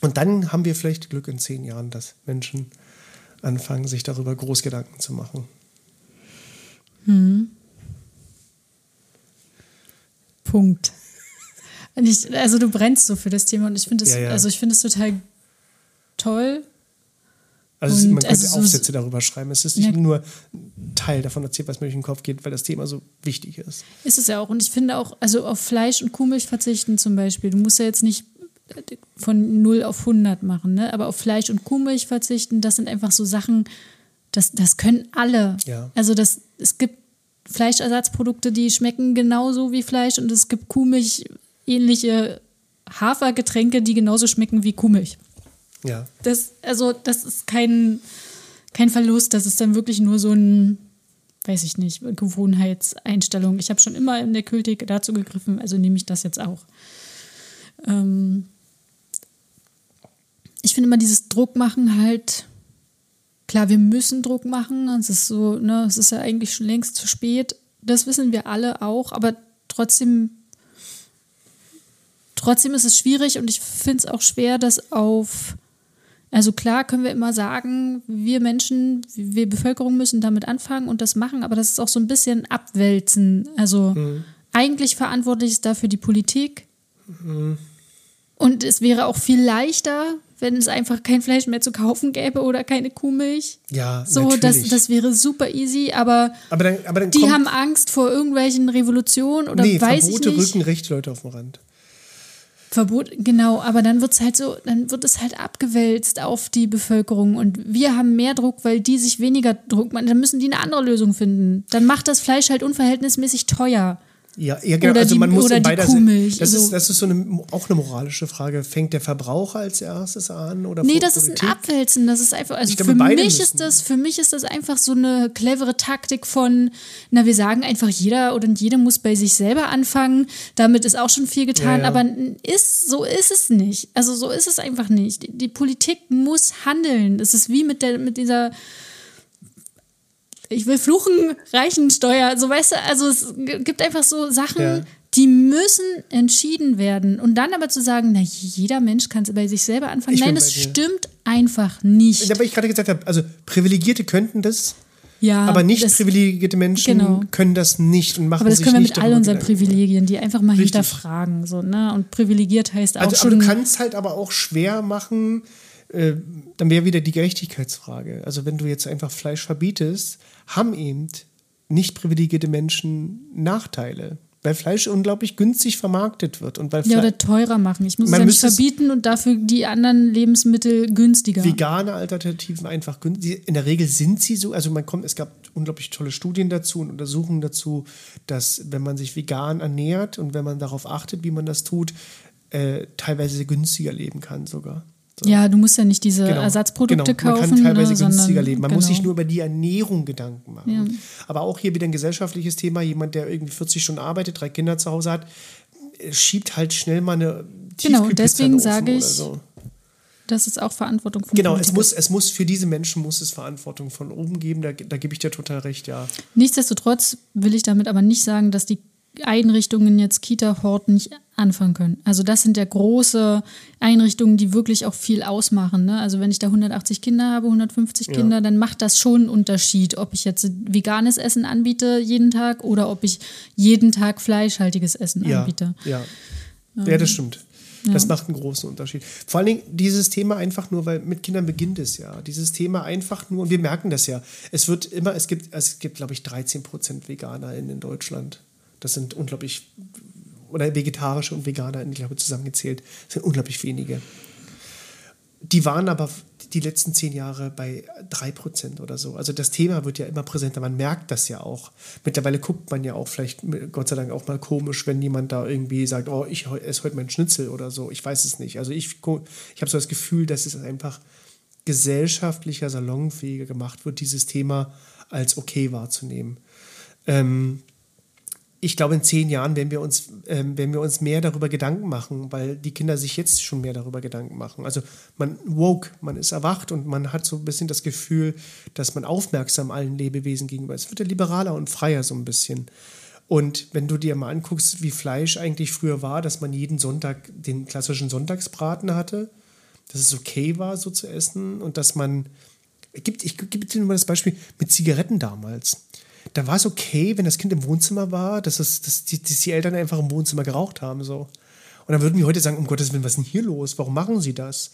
Und dann haben wir vielleicht Glück in zehn Jahren, dass Menschen anfangen, sich darüber groß Gedanken zu machen. Hm. Punkt. Ich, also du brennst so für das Thema und ich finde es ja, ja. also ich finde es total toll. Also und man könnte also Aufsätze so, darüber schreiben. Es ist nicht ja, nur Teil davon erzählt, was mir durch den Kopf geht, weil das Thema so wichtig ist. Ist es ja auch. Und ich finde auch, also auf Fleisch und Kuhmilch verzichten zum Beispiel. Du musst ja jetzt nicht von 0 auf 100 machen, ne? aber auf Fleisch und Kuhmilch verzichten, das sind einfach so Sachen, das, das können alle. Ja. Also das, es gibt Fleischersatzprodukte, die schmecken genauso wie Fleisch und es gibt Kuhmilch ähnliche Hafergetränke, die genauso schmecken wie Kuhmilch. Ja. Das, also das ist kein, kein Verlust, das ist dann wirklich nur so ein, weiß ich nicht, Gewohnheitseinstellung. Ich habe schon immer in der Kultik dazu gegriffen, also nehme ich das jetzt auch. Ähm, ich finde immer dieses Druck machen halt, klar, wir müssen Druck machen. Es ist so, ne, es ist ja eigentlich schon längst zu spät. Das wissen wir alle auch, aber trotzdem, trotzdem ist es schwierig und ich finde es auch schwer, das auf, also klar können wir immer sagen, wir Menschen, wir Bevölkerung müssen damit anfangen und das machen, aber das ist auch so ein bisschen abwälzen. Also mhm. eigentlich verantwortlich ist dafür die Politik. Mhm. Und es wäre auch viel leichter, wenn es einfach kein Fleisch mehr zu kaufen gäbe oder keine Kuhmilch. Ja, so, natürlich. Das, das wäre super easy, aber, aber, dann, aber dann die haben Angst vor irgendwelchen Revolutionen oder nee, weiß Verbote ich nicht. rücken recht Leute auf den Rand. Verbot, genau, aber dann wird es halt so, dann wird es halt abgewälzt auf die Bevölkerung und wir haben mehr Druck, weil die sich weniger Druck machen. Dann müssen die eine andere Lösung finden. Dann macht das Fleisch halt unverhältnismäßig teuer. Ja, ja genau. Oder also man die, muss in beider Kuhmilch. Das, ist, das ist so eine, auch eine moralische Frage. Fängt der Verbraucher als erstes an? Oder nee, das Politik? ist ein Abwälzen. Das ist einfach, also glaube, für mich ist das, für mich ist das einfach so eine clevere Taktik von, na, wir sagen einfach, jeder oder jede muss bei sich selber anfangen. Damit ist auch schon viel getan, ja, ja. aber ist, so ist es nicht. Also so ist es einfach nicht. Die, die Politik muss handeln. Das ist wie mit der, mit dieser ich will fluchen, Reichensteuer, so weißt du, also es gibt einfach so Sachen, ja. die müssen entschieden werden. Und dann aber zu sagen, na, jeder Mensch kann es bei sich selber anfangen. Ich Nein, das stimmt einfach nicht. Weil ich gerade gesagt habe, also Privilegierte könnten das. Ja, aber nicht das, privilegierte Menschen genau. können das nicht und machen Aber das können wir mit all unseren Privilegien, die einfach mal Richtig. hinterfragen. So, ne? Und privilegiert heißt auch also, schon. Aber du kannst halt aber auch schwer machen, äh, dann wäre wieder die Gerechtigkeitsfrage. Also wenn du jetzt einfach Fleisch verbietest, haben eben nicht privilegierte Menschen Nachteile. Weil Fleisch unglaublich günstig vermarktet wird. Und weil ja, oder teurer machen. Ich muss es ja nicht verbieten und dafür die anderen Lebensmittel günstiger. Vegane Alternativen einfach günstig. In der Regel sind sie so. Also man kommt, es gab unglaublich tolle Studien dazu und Untersuchungen dazu, dass wenn man sich vegan ernährt und wenn man darauf achtet, wie man das tut, äh, teilweise günstiger leben kann sogar. Ja, du musst ja nicht diese genau, Ersatzprodukte genau. kaufen. Man kann teilweise ne, günstiger sondern, leben. Man genau. muss sich nur über die Ernährung Gedanken machen. Ja. Aber auch hier wieder ein gesellschaftliches Thema. Jemand, der irgendwie 40 Stunden arbeitet, drei Kinder zu Hause hat, äh, schiebt halt schnell mal eine Genau, deswegen sage ich, so. das ist auch Verantwortung von Genau, es muss, es muss für diese Menschen muss es Verantwortung von oben geben. Da, da gebe ich dir total recht, ja. Nichtsdestotrotz will ich damit aber nicht sagen, dass die Einrichtungen jetzt Kita-Hort nicht anfangen können. Also das sind ja große Einrichtungen, die wirklich auch viel ausmachen. Ne? Also wenn ich da 180 Kinder habe, 150 ja. Kinder, dann macht das schon einen Unterschied, ob ich jetzt veganes Essen anbiete jeden Tag oder ob ich jeden Tag fleischhaltiges Essen ja. anbiete. Ja, ähm, ja das stimmt. Das macht einen großen Unterschied. Vor allen Dingen dieses Thema einfach nur, weil mit Kindern beginnt es ja. Dieses Thema einfach nur, und wir merken das ja. Es wird immer, es gibt, es gibt, glaube ich, 13 Prozent Veganer in Deutschland. Das sind unglaublich, oder Vegetarische und Veganer, ich glaube, zusammengezählt, sind unglaublich wenige. Die waren aber die letzten zehn Jahre bei 3% oder so. Also das Thema wird ja immer präsenter, man merkt das ja auch. Mittlerweile guckt man ja auch vielleicht, Gott sei Dank, auch mal komisch, wenn jemand da irgendwie sagt, oh, ich esse heute mein Schnitzel oder so. Ich weiß es nicht. Also ich, ich habe so das Gefühl, dass es einfach gesellschaftlicher, salonfähiger gemacht wird, dieses Thema als okay wahrzunehmen. Ähm, ich glaube, in zehn Jahren werden wir, uns, ähm, werden wir uns mehr darüber Gedanken machen, weil die Kinder sich jetzt schon mehr darüber Gedanken machen. Also man woke, man ist erwacht und man hat so ein bisschen das Gefühl, dass man aufmerksam allen Lebewesen gegenüber ist. Es wird ja liberaler und freier so ein bisschen. Und wenn du dir mal anguckst, wie Fleisch eigentlich früher war, dass man jeden Sonntag den klassischen Sonntagsbraten hatte, dass es okay war, so zu essen und dass man. Ich gebe dir nur mal das Beispiel mit Zigaretten damals da war es okay, wenn das Kind im Wohnzimmer war, dass, es, dass, die, dass die Eltern einfach im Wohnzimmer geraucht haben. So. Und dann würden wir heute sagen, um Gottes Willen, was ist denn hier los? Warum machen sie das?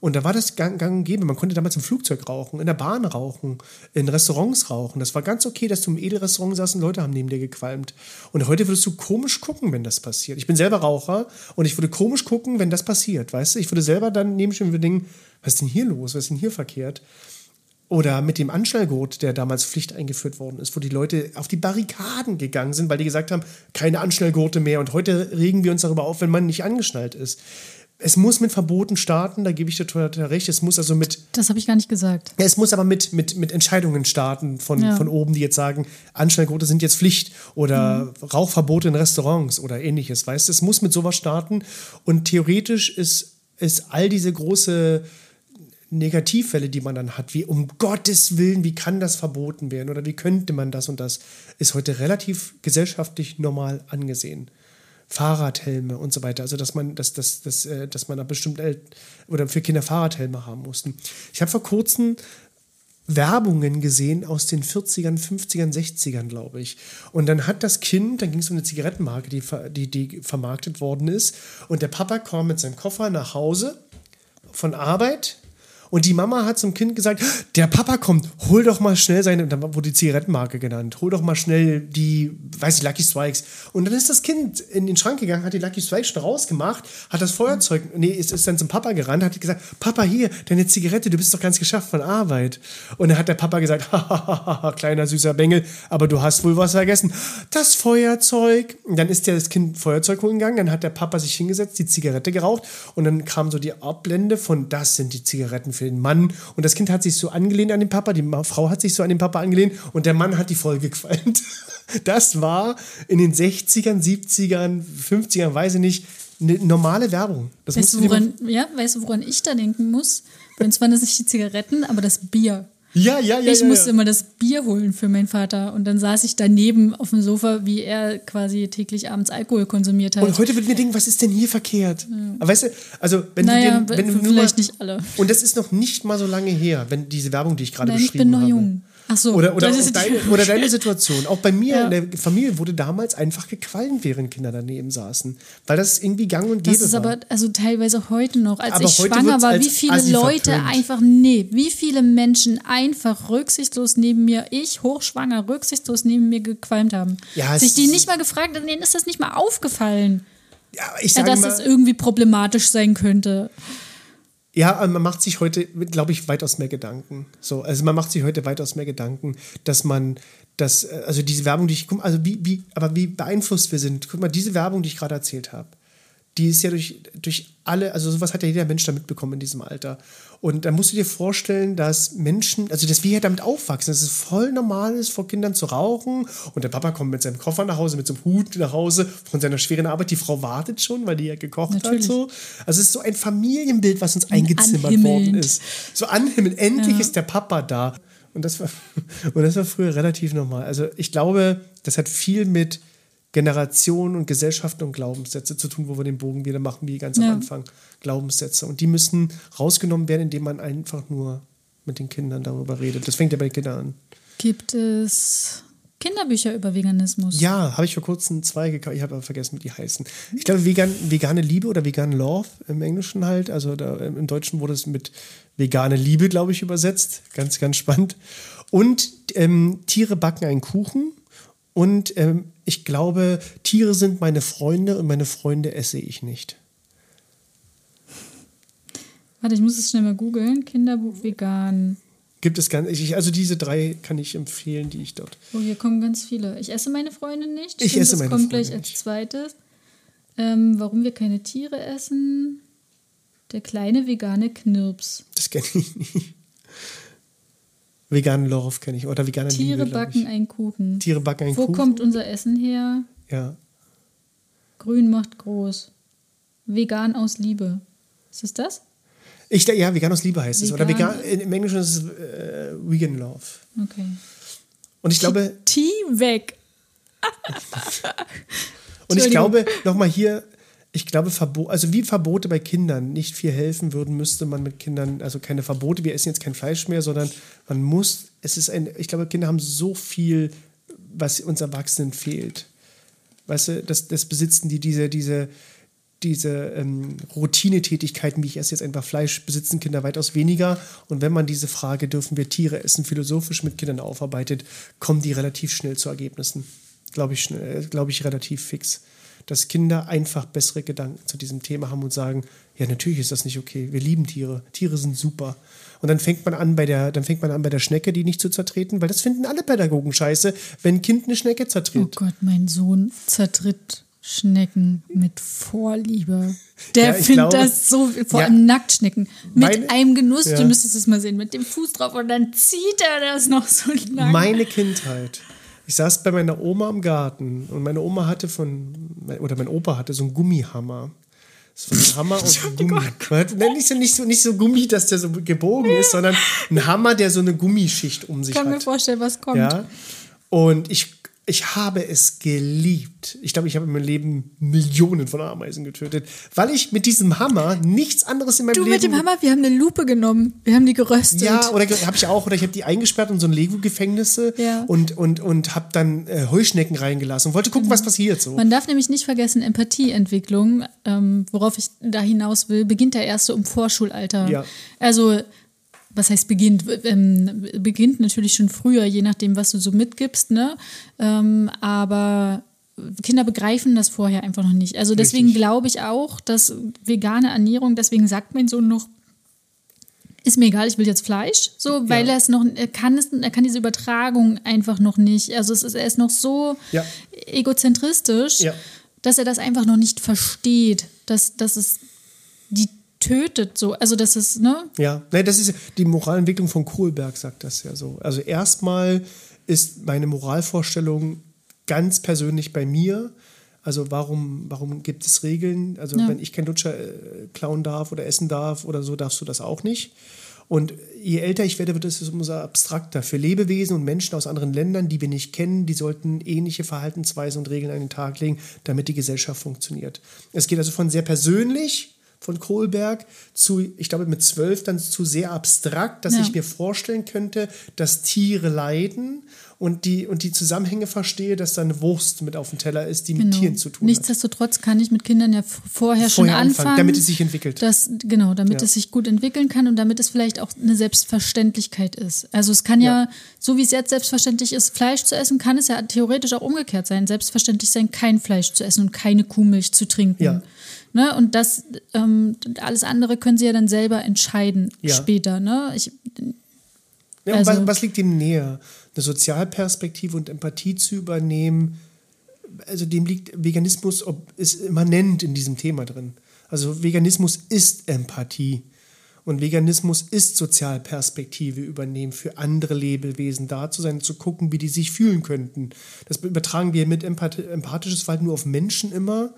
Und da war das gang, gang und gäbe. Man konnte damals im Flugzeug rauchen, in der Bahn rauchen, in Restaurants rauchen. Das war ganz okay, dass du im Edelrestaurant saßt und Leute haben neben dir gequalmt. Und heute würdest du komisch gucken, wenn das passiert. Ich bin selber Raucher und ich würde komisch gucken, wenn das passiert. Weißt du, ich würde selber dann neben schon denken, was ist denn hier los? Was ist denn hier verkehrt? Oder mit dem Anschnallgurt, der damals Pflicht eingeführt worden ist, wo die Leute auf die Barrikaden gegangen sind, weil die gesagt haben, keine Anschnallgurte mehr. Und heute regen wir uns darüber auf, wenn man nicht angeschnallt ist. Es muss mit Verboten starten, da gebe ich dir total recht. Es muss also mit. Das habe ich gar nicht gesagt. Ja, es muss aber mit, mit, mit Entscheidungen starten von, ja. von oben, die jetzt sagen, Anschnallgurte sind jetzt Pflicht oder mhm. Rauchverbote in Restaurants oder ähnliches. Weißt du, es muss mit sowas starten. Und theoretisch ist, ist all diese große Negativfälle, die man dann hat, wie um Gottes Willen, wie kann das verboten werden oder wie könnte man das und das, ist heute relativ gesellschaftlich normal angesehen. Fahrradhelme und so weiter, also dass man, dass, dass, dass, äh, dass man da bestimmt oder für Kinder Fahrradhelme haben mussten. Ich habe vor kurzem Werbungen gesehen aus den 40ern, 50ern, 60ern, glaube ich. Und dann hat das Kind, dann ging es um eine Zigarettenmarke, die, die, die vermarktet worden ist. Und der Papa kam mit seinem Koffer nach Hause von Arbeit und die Mama hat zum Kind gesagt, der Papa kommt, hol doch mal schnell seine, dann wurde die Zigarettenmarke genannt, hol doch mal schnell die, weiß ich, Lucky Strikes. Und dann ist das Kind in den Schrank gegangen, hat die Lucky Strikes schon rausgemacht, hat das Feuerzeug, nee, ist, ist dann zum Papa gerannt, hat gesagt, Papa, hier, deine Zigarette, du bist doch ganz geschafft von Arbeit. Und dann hat der Papa gesagt, hahaha, kleiner süßer Bengel, aber du hast wohl was vergessen. Das Feuerzeug. Und dann ist das Kind Feuerzeug holen gegangen, dann hat der Papa sich hingesetzt, die Zigarette geraucht und dann kam so die Abblende von, das sind die Zigaretten für den Mann. Und das Kind hat sich so angelehnt an den Papa, die Frau hat sich so an den Papa angelehnt und der Mann hat die Folge gefallen. Das war in den 60ern, 70ern, 50ern, weiß ich nicht, eine normale Werbung. Das weißt, du, woran, ja, weißt du, woran ich da denken muss? Und zwar nicht die Zigaretten, aber das Bier. Ja, ja, ja. Ich ja, musste ja. immer das Bier holen für meinen Vater und dann saß ich daneben auf dem Sofa, wie er quasi täglich abends Alkohol konsumiert hat. Und heute wird mir denken, was ist denn hier verkehrt? Ja. Aber weißt du, also wenn naja, du, den, wenn du vielleicht mal, nicht alle. Und das ist noch nicht mal so lange her, wenn diese Werbung, die ich gerade beschrieben habe. Ich bin noch habe. jung. Ach so, oder, oder, deine, oder deine Situation. Auch bei mir ja. in der Familie wurde damals einfach gequallen, während Kinder daneben saßen. Weil das irgendwie gang und gäbe Das ist war. aber also teilweise heute noch. Als aber ich schwanger war, wie viele Leute verpönt. einfach, nee, wie viele Menschen einfach rücksichtslos neben mir, ich hochschwanger, rücksichtslos neben mir gequalmt haben. Ja, Sich die nicht mal gefragt, denen ist das nicht mal aufgefallen. Ja, ich sage ja, dass mal, das irgendwie problematisch sein könnte. Ja, man macht sich heute, glaube ich, weitaus mehr Gedanken. So, also man macht sich heute weitaus mehr Gedanken, dass man, dass, also diese Werbung, die ich, also wie, wie, aber wie beeinflusst wir sind. Guck mal, diese Werbung, die ich gerade erzählt habe, die ist ja durch, durch alle, also sowas hat ja jeder Mensch da mitbekommen in diesem Alter. Und da musst du dir vorstellen, dass Menschen, also dass wir ja damit aufwachsen, dass es voll normal ist, vor Kindern zu rauchen. Und der Papa kommt mit seinem Koffer nach Hause, mit so einem Hut nach Hause von seiner schweren Arbeit. Die Frau wartet schon, weil die ja gekocht Natürlich. hat. So. Also es ist so ein Familienbild, was uns eingezimmert worden ist. So anhimmeln, endlich ja. ist der Papa da. Und das, war, und das war früher relativ normal. Also ich glaube, das hat viel mit Generationen und Gesellschaften und Glaubenssätze zu tun, wo wir den Bogen wieder machen, wie ganz ja. am Anfang. Glaubenssätze. Und die müssen rausgenommen werden, indem man einfach nur mit den Kindern darüber redet. Das fängt ja bei den Kindern an. Gibt es Kinderbücher über Veganismus? Ja, habe ich vor kurzem zwei gekauft. Ich habe aber vergessen, wie die heißen. Ich glaube, vegan, vegane Liebe oder vegan Love im Englischen halt. Also da, im Deutschen wurde es mit vegane Liebe, glaube ich, übersetzt. Ganz, ganz spannend. Und ähm, Tiere backen einen Kuchen. Und ähm, ich glaube, Tiere sind meine Freunde und meine Freunde esse ich nicht. Warte, ich muss es schnell mal googeln. Kinderbuch vegan. Gibt es ganz, ich, also diese drei kann ich empfehlen, die ich dort. Oh, hier kommen ganz viele. Ich esse meine Freunde nicht. Ich Stimmt, esse meine Freunde nicht. Das kommt gleich als zweites. Ähm, warum wir keine Tiere essen. Der kleine vegane Knirps. Das kenne ich nicht. Veganen Love kenne ich. Oder vegane Tiere Liebe, backen einen Kuchen. Tiere backen einen Wo Kuchen. Wo kommt unser Essen her? Ja. Grün macht groß. Vegan aus Liebe. Ist es das? Ich, ja, vegan aus Liebe heißt vegan. es. Oder vegan, im Englischen ist es äh, Vegan Love. Okay. Und ich glaube. Tee weg. Und ich glaube, nochmal hier, ich glaube, Verbo also wie Verbote bei Kindern nicht viel helfen würden, müsste man mit Kindern, also keine Verbote, wir essen jetzt kein Fleisch mehr, sondern man muss, es ist ein, ich glaube, Kinder haben so viel, was uns Erwachsenen fehlt. Weißt du, das, das besitzen die, diese, diese, diese ähm, Routinetätigkeiten, wie ich esse jetzt einfach Fleisch, besitzen Kinder weitaus weniger. Und wenn man diese Frage, dürfen wir Tiere essen, philosophisch mit Kindern aufarbeitet, kommen die relativ schnell zu Ergebnissen. Glaube ich, glaube ich, relativ fix. Dass Kinder einfach bessere Gedanken zu diesem Thema haben und sagen, ja, natürlich ist das nicht okay. Wir lieben Tiere. Tiere sind super. Und dann fängt man an bei der, dann fängt man an bei der Schnecke, die nicht zu zertreten, weil das finden alle Pädagogen scheiße, wenn ein Kind eine Schnecke zertritt. Oh Gott, mein Sohn zertritt Schnecken mit Vorliebe. Der ja, findet das so, vor allem Nacktschnecken. Mit meine, einem Genuss, ja. du müsstest es mal sehen, mit dem Fuß drauf und dann zieht er das noch so lang. Meine Kindheit. Ich saß bei meiner Oma im Garten und meine Oma hatte von, oder mein Opa hatte so einen Gummihammer. So ein Hammer aus Gummi. Nein, nicht so, nicht, so, nicht so Gummi, dass der so gebogen ist, sondern ein Hammer, der so eine Gummischicht um sich hat. Ich kann mir vorstellen, was kommt. Ja. Und ich ich habe es geliebt. Ich glaube, ich habe in meinem Leben Millionen von Ameisen getötet, weil ich mit diesem Hammer nichts anderes in meinem du Leben. Du mit dem Hammer, wir haben eine Lupe genommen, wir haben die geröstet. Ja, oder habe ich auch, oder ich habe die eingesperrt in so ein Lego-Gefängnisse ja. und, und, und habe dann äh, Heuschnecken reingelassen und wollte gucken, mhm. was passiert. So. Man darf nämlich nicht vergessen, Empathieentwicklung, ähm, worauf ich da hinaus will, beginnt ja erst so im Vorschulalter. Ja. Also was heißt beginnt? Ähm, beginnt natürlich schon früher, je nachdem, was du so mitgibst, ne? Ähm, aber Kinder begreifen das vorher einfach noch nicht. Also deswegen glaube ich auch, dass vegane Ernährung, deswegen sagt mein Sohn noch, ist mir egal, ich will jetzt Fleisch, so, weil ja. er es noch, er kann es, er kann diese Übertragung einfach noch nicht. Also es ist, er ist noch so ja. egozentristisch, ja. dass er das einfach noch nicht versteht, dass, dass es die tötet so. Also das ist, ne? Ja, nee, das ist die Moralentwicklung von Kohlberg sagt das ja so. Also erstmal ist meine Moralvorstellung ganz persönlich bei mir. Also warum, warum gibt es Regeln? Also ja. wenn ich kein Lutscher äh, klauen darf oder essen darf oder so, darfst du das auch nicht. Und je älter ich werde, wird es umso abstrakter. Für Lebewesen und Menschen aus anderen Ländern, die wir nicht kennen, die sollten ähnliche Verhaltensweisen und Regeln an den Tag legen, damit die Gesellschaft funktioniert. Es geht also von sehr persönlich von Kohlberg zu, ich glaube, mit zwölf dann zu sehr abstrakt, dass ja. ich mir vorstellen könnte, dass Tiere leiden und die, und die Zusammenhänge verstehe, dass da eine Wurst mit auf dem Teller ist, die genau. mit Tieren zu tun Nichtsdestotrotz hat. kann ich mit Kindern ja vorher, vorher schon anfangen, anfangen, damit es sich entwickelt. Dass, genau, damit ja. es sich gut entwickeln kann und damit es vielleicht auch eine Selbstverständlichkeit ist. Also es kann ja, ja, so wie es jetzt selbstverständlich ist, Fleisch zu essen, kann es ja theoretisch auch umgekehrt sein. Selbstverständlich sein, kein Fleisch zu essen und keine Kuhmilch zu trinken. Ja. Ne? Und das, ähm, alles andere können sie ja dann selber entscheiden Ja. später. Ne? Ich, Ja, Also- was, was liegt ihm näher? Eine Sozialperspektive und Empathie zu übernehmen? Also dem liegt Veganismus ob, ist immanent in diesem Thema drin. Also Veganismus ist Empathie. Und Veganismus ist Sozialperspektive übernehmen, für andere Lebewesen da zu sein zu gucken, wie die sich fühlen könnten. Das übertragen wir mit Empath empathisches Verhalten nur auf Menschen immer.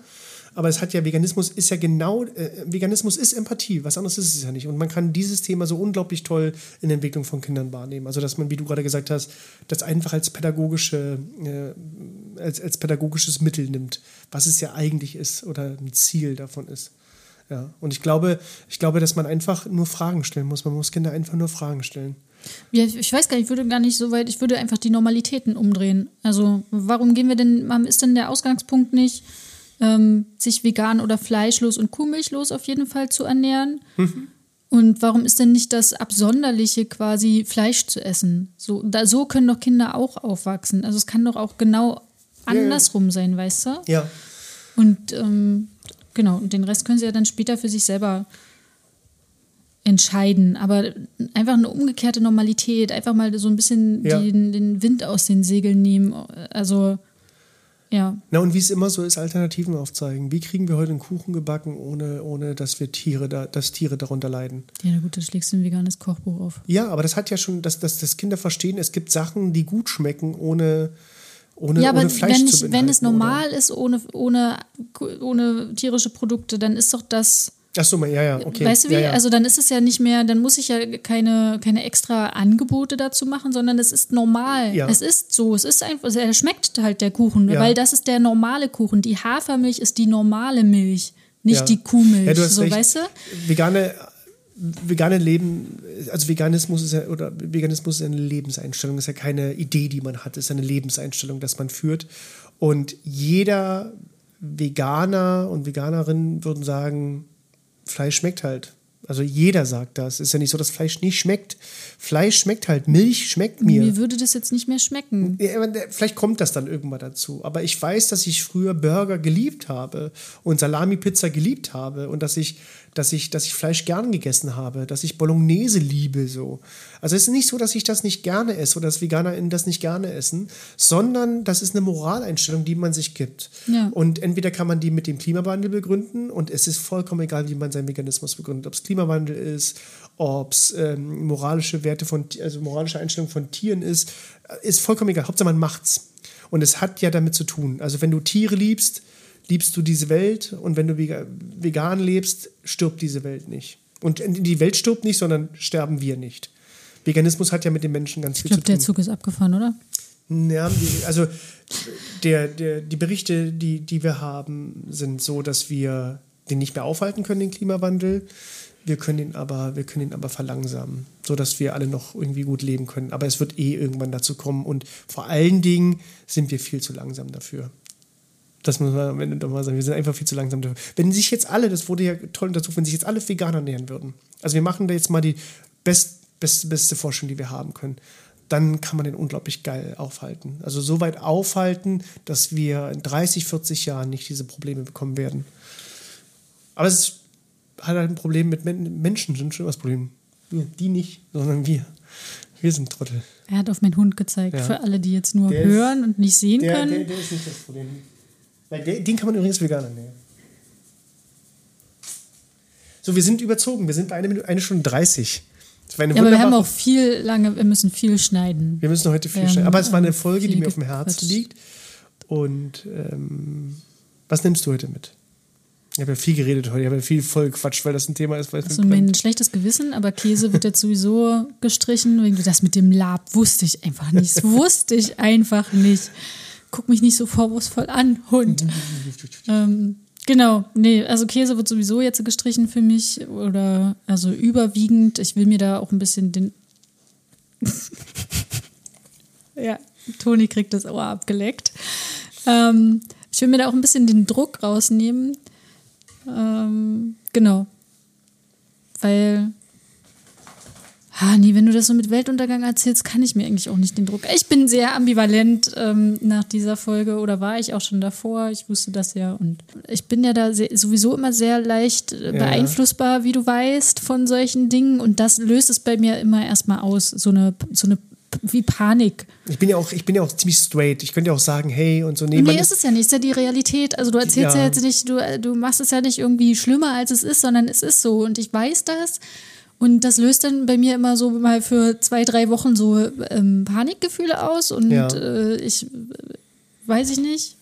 Aber es hat ja, Veganismus ist ja genau, äh, Veganismus ist Empathie, was anderes ist es ja nicht. Und man kann dieses Thema so unglaublich toll in der Entwicklung von Kindern wahrnehmen. Also, dass man, wie du gerade gesagt hast, das einfach als pädagogische, äh, als, als pädagogisches Mittel nimmt, was es ja eigentlich ist oder ein Ziel davon ist. Ja. Und ich glaube, ich glaube, dass man einfach nur Fragen stellen muss. Man muss Kinder einfach nur Fragen stellen. ja, ich weiß gar nicht, ich würde gar nicht so weit, ich würde einfach die Normalitäten umdrehen. Also warum gehen wir denn, ist denn der Ausgangspunkt nicht, ähm, sich vegan oder fleischlos und kuhmilchlos auf jeden Fall zu ernähren? Und warum ist denn nicht das Absonderliche quasi Fleisch zu essen? So, da, so können doch Kinder auch aufwachsen. Also es kann doch auch genau andersrum sein, weißt du? Ja. Und ähm, genau, und den Rest können sie ja dann später für sich selber entscheiden. Aber einfach eine umgekehrte Normalität, einfach mal so ein bisschen Ja. den, den Wind aus den Segeln nehmen. Also, ja. Na, und wie es immer so ist, Alternativen aufzeigen. Wie kriegen wir heute einen Kuchen gebacken, ohne, ohne dass wir Tiere da, dass Tiere darunter leiden? Ja, na gut, da schlägst du ein veganes Kochbuch auf. Ja, aber das hat ja schon, dass, dass, dass Kinder verstehen, es gibt Sachen, die gut schmecken, ohne, ohne, ja, aber ohne Fleisch wenn, zu ich, wenn es beinhalten, oder? normal ist, ohne, ohne, ohne tierische Produkte, dann ist doch das. Ach so, ja, ja, okay. Weißt du wie? Ja, ja. Also dann ist es ja nicht mehr, dann muss ich ja keine, keine extra Angebote dazu machen, sondern es ist normal. Ja. Es ist so, es ist einfach, er schmeckt halt der Kuchen, weil das ist der normale Kuchen. Die Hafermilch ist die normale Milch, nicht die Kuhmilch. Ja, du hast so, recht. weißt du? Vegane, vegane Leben, also Veganismus ist ja, oder Veganismus ist eine Lebenseinstellung, ist ja keine Idee, die man hat, ist eine Lebenseinstellung, dass man führt. Und jeder Veganer und Veganerin würden sagen, Fleisch schmeckt halt. Also jeder sagt das. Ist ja nicht so, dass Fleisch nicht schmeckt. Fleisch schmeckt halt, Milch schmeckt mir. Mir würde das jetzt nicht mehr schmecken. Vielleicht kommt das dann irgendwann dazu. Aber ich weiß, dass ich früher Burger geliebt habe und Salami-Pizza geliebt habe und dass ich, dass ich, dass ich Fleisch gern gegessen habe, dass ich Bolognese liebe so. Also es ist nicht so, dass ich das nicht gerne esse oder dass VeganerInnen das nicht gerne essen, sondern das ist eine Moraleinstellung, die man sich gibt. Ja. Und entweder kann man die mit dem Klimawandel begründen und es ist vollkommen egal, wie man seinen Veganismus begründet. Ob es Klimawandel ist, ob es ähm, moralische Werte von, also moralische Einstellung von Tieren ist, äh, ist vollkommen egal. Hauptsache man macht's. Und es hat ja damit zu tun. Also wenn du Tiere liebst, liebst du diese Welt und wenn du vega- vegan lebst, stirbt diese Welt nicht. Und die Welt stirbt nicht, sondern sterben wir nicht. Veganismus hat ja mit den Menschen ganz Ich viel glaube, zu tun. der Zug ist abgefahren, oder? Ja, also der, der, die Berichte, die, die wir haben, sind so, dass wir den nicht mehr aufhalten können, den Klimawandel. Wir können ihn aber, wir können ihn aber verlangsamen, sodass wir alle noch irgendwie gut leben können. Aber es wird eh irgendwann dazu kommen und vor allen Dingen sind wir viel zu langsam dafür. Das muss man am Ende doch mal sagen. Wir sind einfach viel zu langsam dafür. Wenn sich jetzt alle, das wurde ja toll dazu, wenn sich jetzt alle Veganer nähern würden. Also wir machen da jetzt mal die best, beste, beste Forschung, die wir haben können. Dann kann man den unglaublich geil aufhalten. Also so weit aufhalten, dass wir in 30, 40 Jahren nicht diese Probleme bekommen werden. Aber es ist- hat halt ein Problem mit Men Menschen, sind schon das Problem. Wir, die nicht, sondern wir. Wir sind Trottel. Er hat auf meinen Hund gezeigt, Ja. für alle, die jetzt nur Der ist- hören und nicht sehen Der, können. der, der ist nicht das Problem. Weil der, den kann man übrigens vegan ernähren. So, wir sind überzogen. Wir sind bei einer Minute, eine Stunde 30. Das war eine ja, aber wir haben auch viel lange, wir müssen viel schneiden. wir müssen heute viel schneiden. Aber es war eine Folge, die mir auf dem Herzen liegt. Und ähm, was nimmst du heute mit? Ich habe ja viel geredet heute. Ich habe ja viel voll gequatscht, weil das ein Thema ist, weil Also mein schlechtes Gewissen, aber Käse wird jetzt sowieso gestrichen. Das mit dem Lab wusste ich einfach nicht. Das wusste ich einfach nicht. Guck mich nicht so vorwurfsvoll an, Hund. ähm, genau, nee, also Käse wird sowieso jetzt gestrichen für mich oder also überwiegend. Ich will mir da auch ein bisschen den. ja, Toni kriegt das Ohr abgeleckt. Ähm, ich will mir da auch ein bisschen den Druck rausnehmen. Ähm, genau. Weil Ah, nee, wenn du das so mit Weltuntergang erzählst, kann ich mir eigentlich auch nicht den Druck. Ich bin sehr ambivalent ähm, nach dieser Folge oder war ich auch schon davor. Ich wusste das ja und ich bin ja da sehr, sowieso immer sehr leicht äh, beeinflussbar, wie du weißt, von solchen Dingen und das löst es bei mir immer erstmal aus, so eine, so eine wie Panik. Ich bin ja auch, ich bin ja auch ziemlich straight. Ich könnte ja auch sagen, hey und so. Nee, nee ist es ja nicht, ist ja die Realität. Also du erzählst ja, ja jetzt nicht, du, du machst es ja nicht irgendwie schlimmer, als es ist, sondern es ist so und ich weiß das. Und das löst dann bei mir immer so mal für zwei, drei Wochen so ähm, Panikgefühle aus. Und ja. äh, ich weiß ich nicht.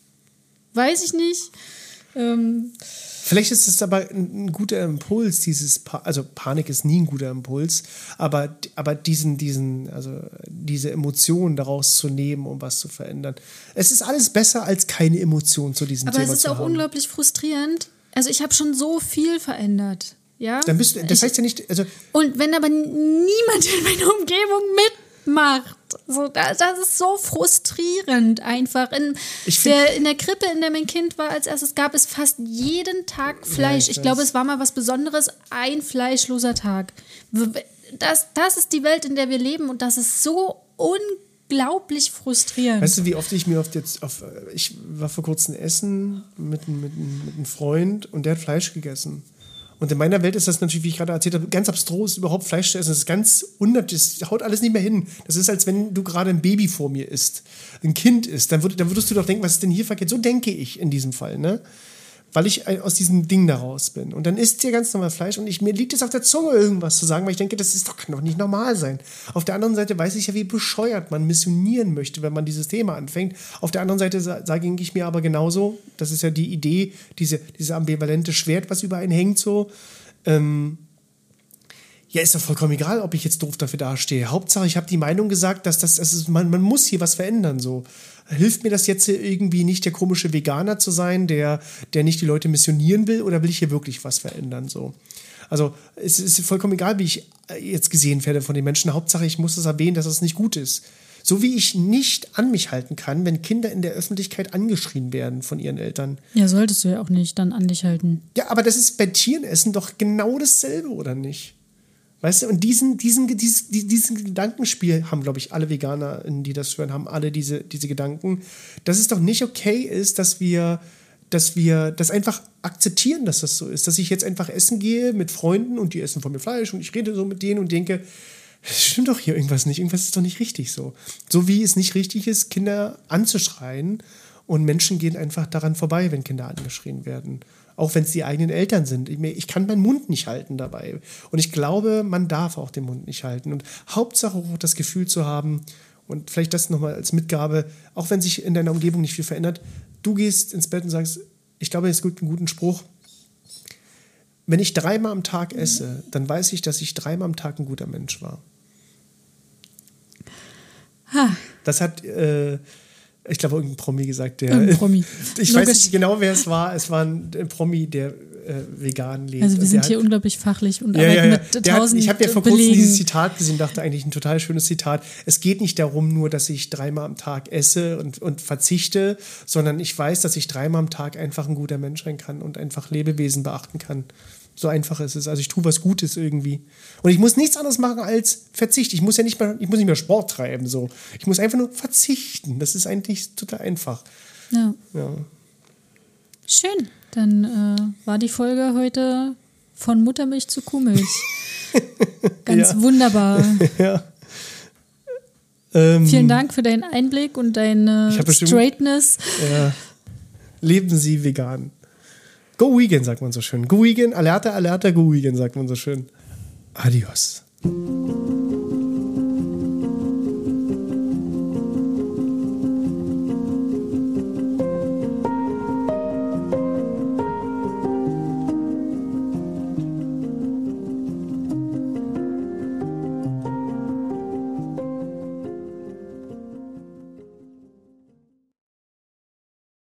Weiß ich nicht. Ähm, Vielleicht ist es aber ein, guter Impuls, dieses pa also Panik ist nie ein guter Impuls, aber, aber diesen, diesen, also diese Emotionen daraus zu nehmen, um was zu verändern. Es ist alles besser als keine Emotion zu diesem aber Thema. Aber es ist auch haben. unglaublich frustrierend. Also ich habe schon so viel verändert. Ja? Dann bist du, das heißt ja nicht. Also und wenn aber niemand in meiner Umgebung mitmacht, so, das, das ist so frustrierend einfach. In der, in der Krippe, in der mein Kind war als erstes, gab es fast jeden Tag Fleisch. Ja, ich, ich glaube, es war mal was Besonderes, ein fleischloser Tag. Das, das ist die Welt, in der wir leben und das ist so unglaublich frustrierend. Weißt du, wie oft ich mir oft jetzt auf. Ich war vor kurzem essen mit, mit, mit einem Freund und der hat Fleisch gegessen. Und in meiner Welt ist das natürlich, wie ich gerade erzählt habe, ganz abstrus, überhaupt Fleisch zu essen. Das ist ganz unnatürlich, das haut alles nicht mehr hin. Das ist, als wenn du gerade ein Baby vor mir isst, ein Kind ist. Dann, würd, dann würdest du doch denken, was ist denn hier verkehrt? So denke ich in diesem Fall, ne? Weil ich aus diesem Ding da raus bin. Und dann isst ihr ganz normal Fleisch und ich, mir liegt es auf der Zunge, irgendwas zu sagen, weil ich denke, das ist doch, kann doch nicht normal sein. Auf der anderen Seite weiß ich ja, wie bescheuert man missionieren möchte, wenn man dieses Thema anfängt. Auf der anderen Seite sage ich mir aber genauso, das ist ja die Idee, diese, diese ambivalente Schwert, was über einen hängt, so. Ähm, ja, ist doch vollkommen egal, ob ich jetzt doof dafür dastehe. Hauptsache, ich habe die Meinung gesagt, dass das, das ist, man, man muss hier was verändern. So. Hilft mir das jetzt irgendwie nicht, der komische Veganer zu sein, der, der nicht die Leute missionieren will, oder will ich hier wirklich was verändern? So. Also es ist vollkommen egal, wie ich jetzt gesehen werde von den Menschen. Hauptsache, ich muss es erwähnen, dass es nicht gut ist. So wie ich nicht an mich halten kann, wenn Kinder in der Öffentlichkeit angeschrien werden von ihren Eltern. Ja, solltest du ja auch nicht dann an dich halten. Ja, aber das ist bei Tierenessen doch genau dasselbe, oder nicht? Weißt du, und diesen, diesen, diesen, diesen Gedankenspiel haben, glaube ich, alle Veganer, die das hören, haben alle diese, diese Gedanken, dass es doch nicht okay ist, dass wir, dass wir das einfach akzeptieren, dass das so ist. Dass ich jetzt einfach essen gehe mit Freunden und die essen von mir Fleisch und ich rede so mit denen und denke, es stimmt doch hier irgendwas nicht, irgendwas ist doch nicht richtig so. So wie es nicht richtig ist, Kinder anzuschreien und Menschen gehen einfach daran vorbei, wenn Kinder angeschrien werden auch wenn es die eigenen Eltern sind. Ich, ich, kann meinen Mund nicht halten dabei. Und ich glaube, man darf auch den Mund nicht halten. Und Hauptsache auch das Gefühl zu haben, und vielleicht das nochmal als Mitgabe, auch wenn sich in deiner Umgebung nicht viel verändert, du gehst ins Bett und sagst, ich glaube, es gibt einen guten Spruch. Wenn ich dreimal am Tag esse, dann weiß ich, dass ich dreimal am Tag ein guter Mensch war. Ha. Das hat äh, ich glaube, irgendein Promi gesagt, der. Ein Promi. ich Logisch. weiß nicht genau, wer es war. Es war ein, Promi, der äh, vegan lebt. Also wir sind hier unglaublich fachlich und ja, arbeiten ja, ja. mit tausend hat, Ich habe ja vor kurzem dieses Zitat gesehen, dachte eigentlich ein total schönes Zitat. Es geht nicht darum nur, dass ich dreimal am Tag esse und, und verzichte, sondern ich weiß, dass ich dreimal am Tag einfach ein guter Mensch sein kann und einfach Lebewesen beachten kann. So einfach ist es. Also ich tue was Gutes irgendwie. Und ich muss nichts anderes machen als Verzicht. Ich muss ja nicht mehr, ich muss nicht mehr Sport treiben. So. Ich muss einfach nur verzichten. Das ist eigentlich total einfach. Ja. ja. Schön. Dann äh, war die Folge heute von Muttermilch zu Kuhmilch. Ganz ja. wunderbar. ja. Ähm, Vielen Dank für deinen Einblick und deine Straightness. Ja. Leben Sie vegan. Go Weekend, sagt man so schön. Go Weekend, Alerta, Alerta, Go Weekend, sagt man so schön. Adios.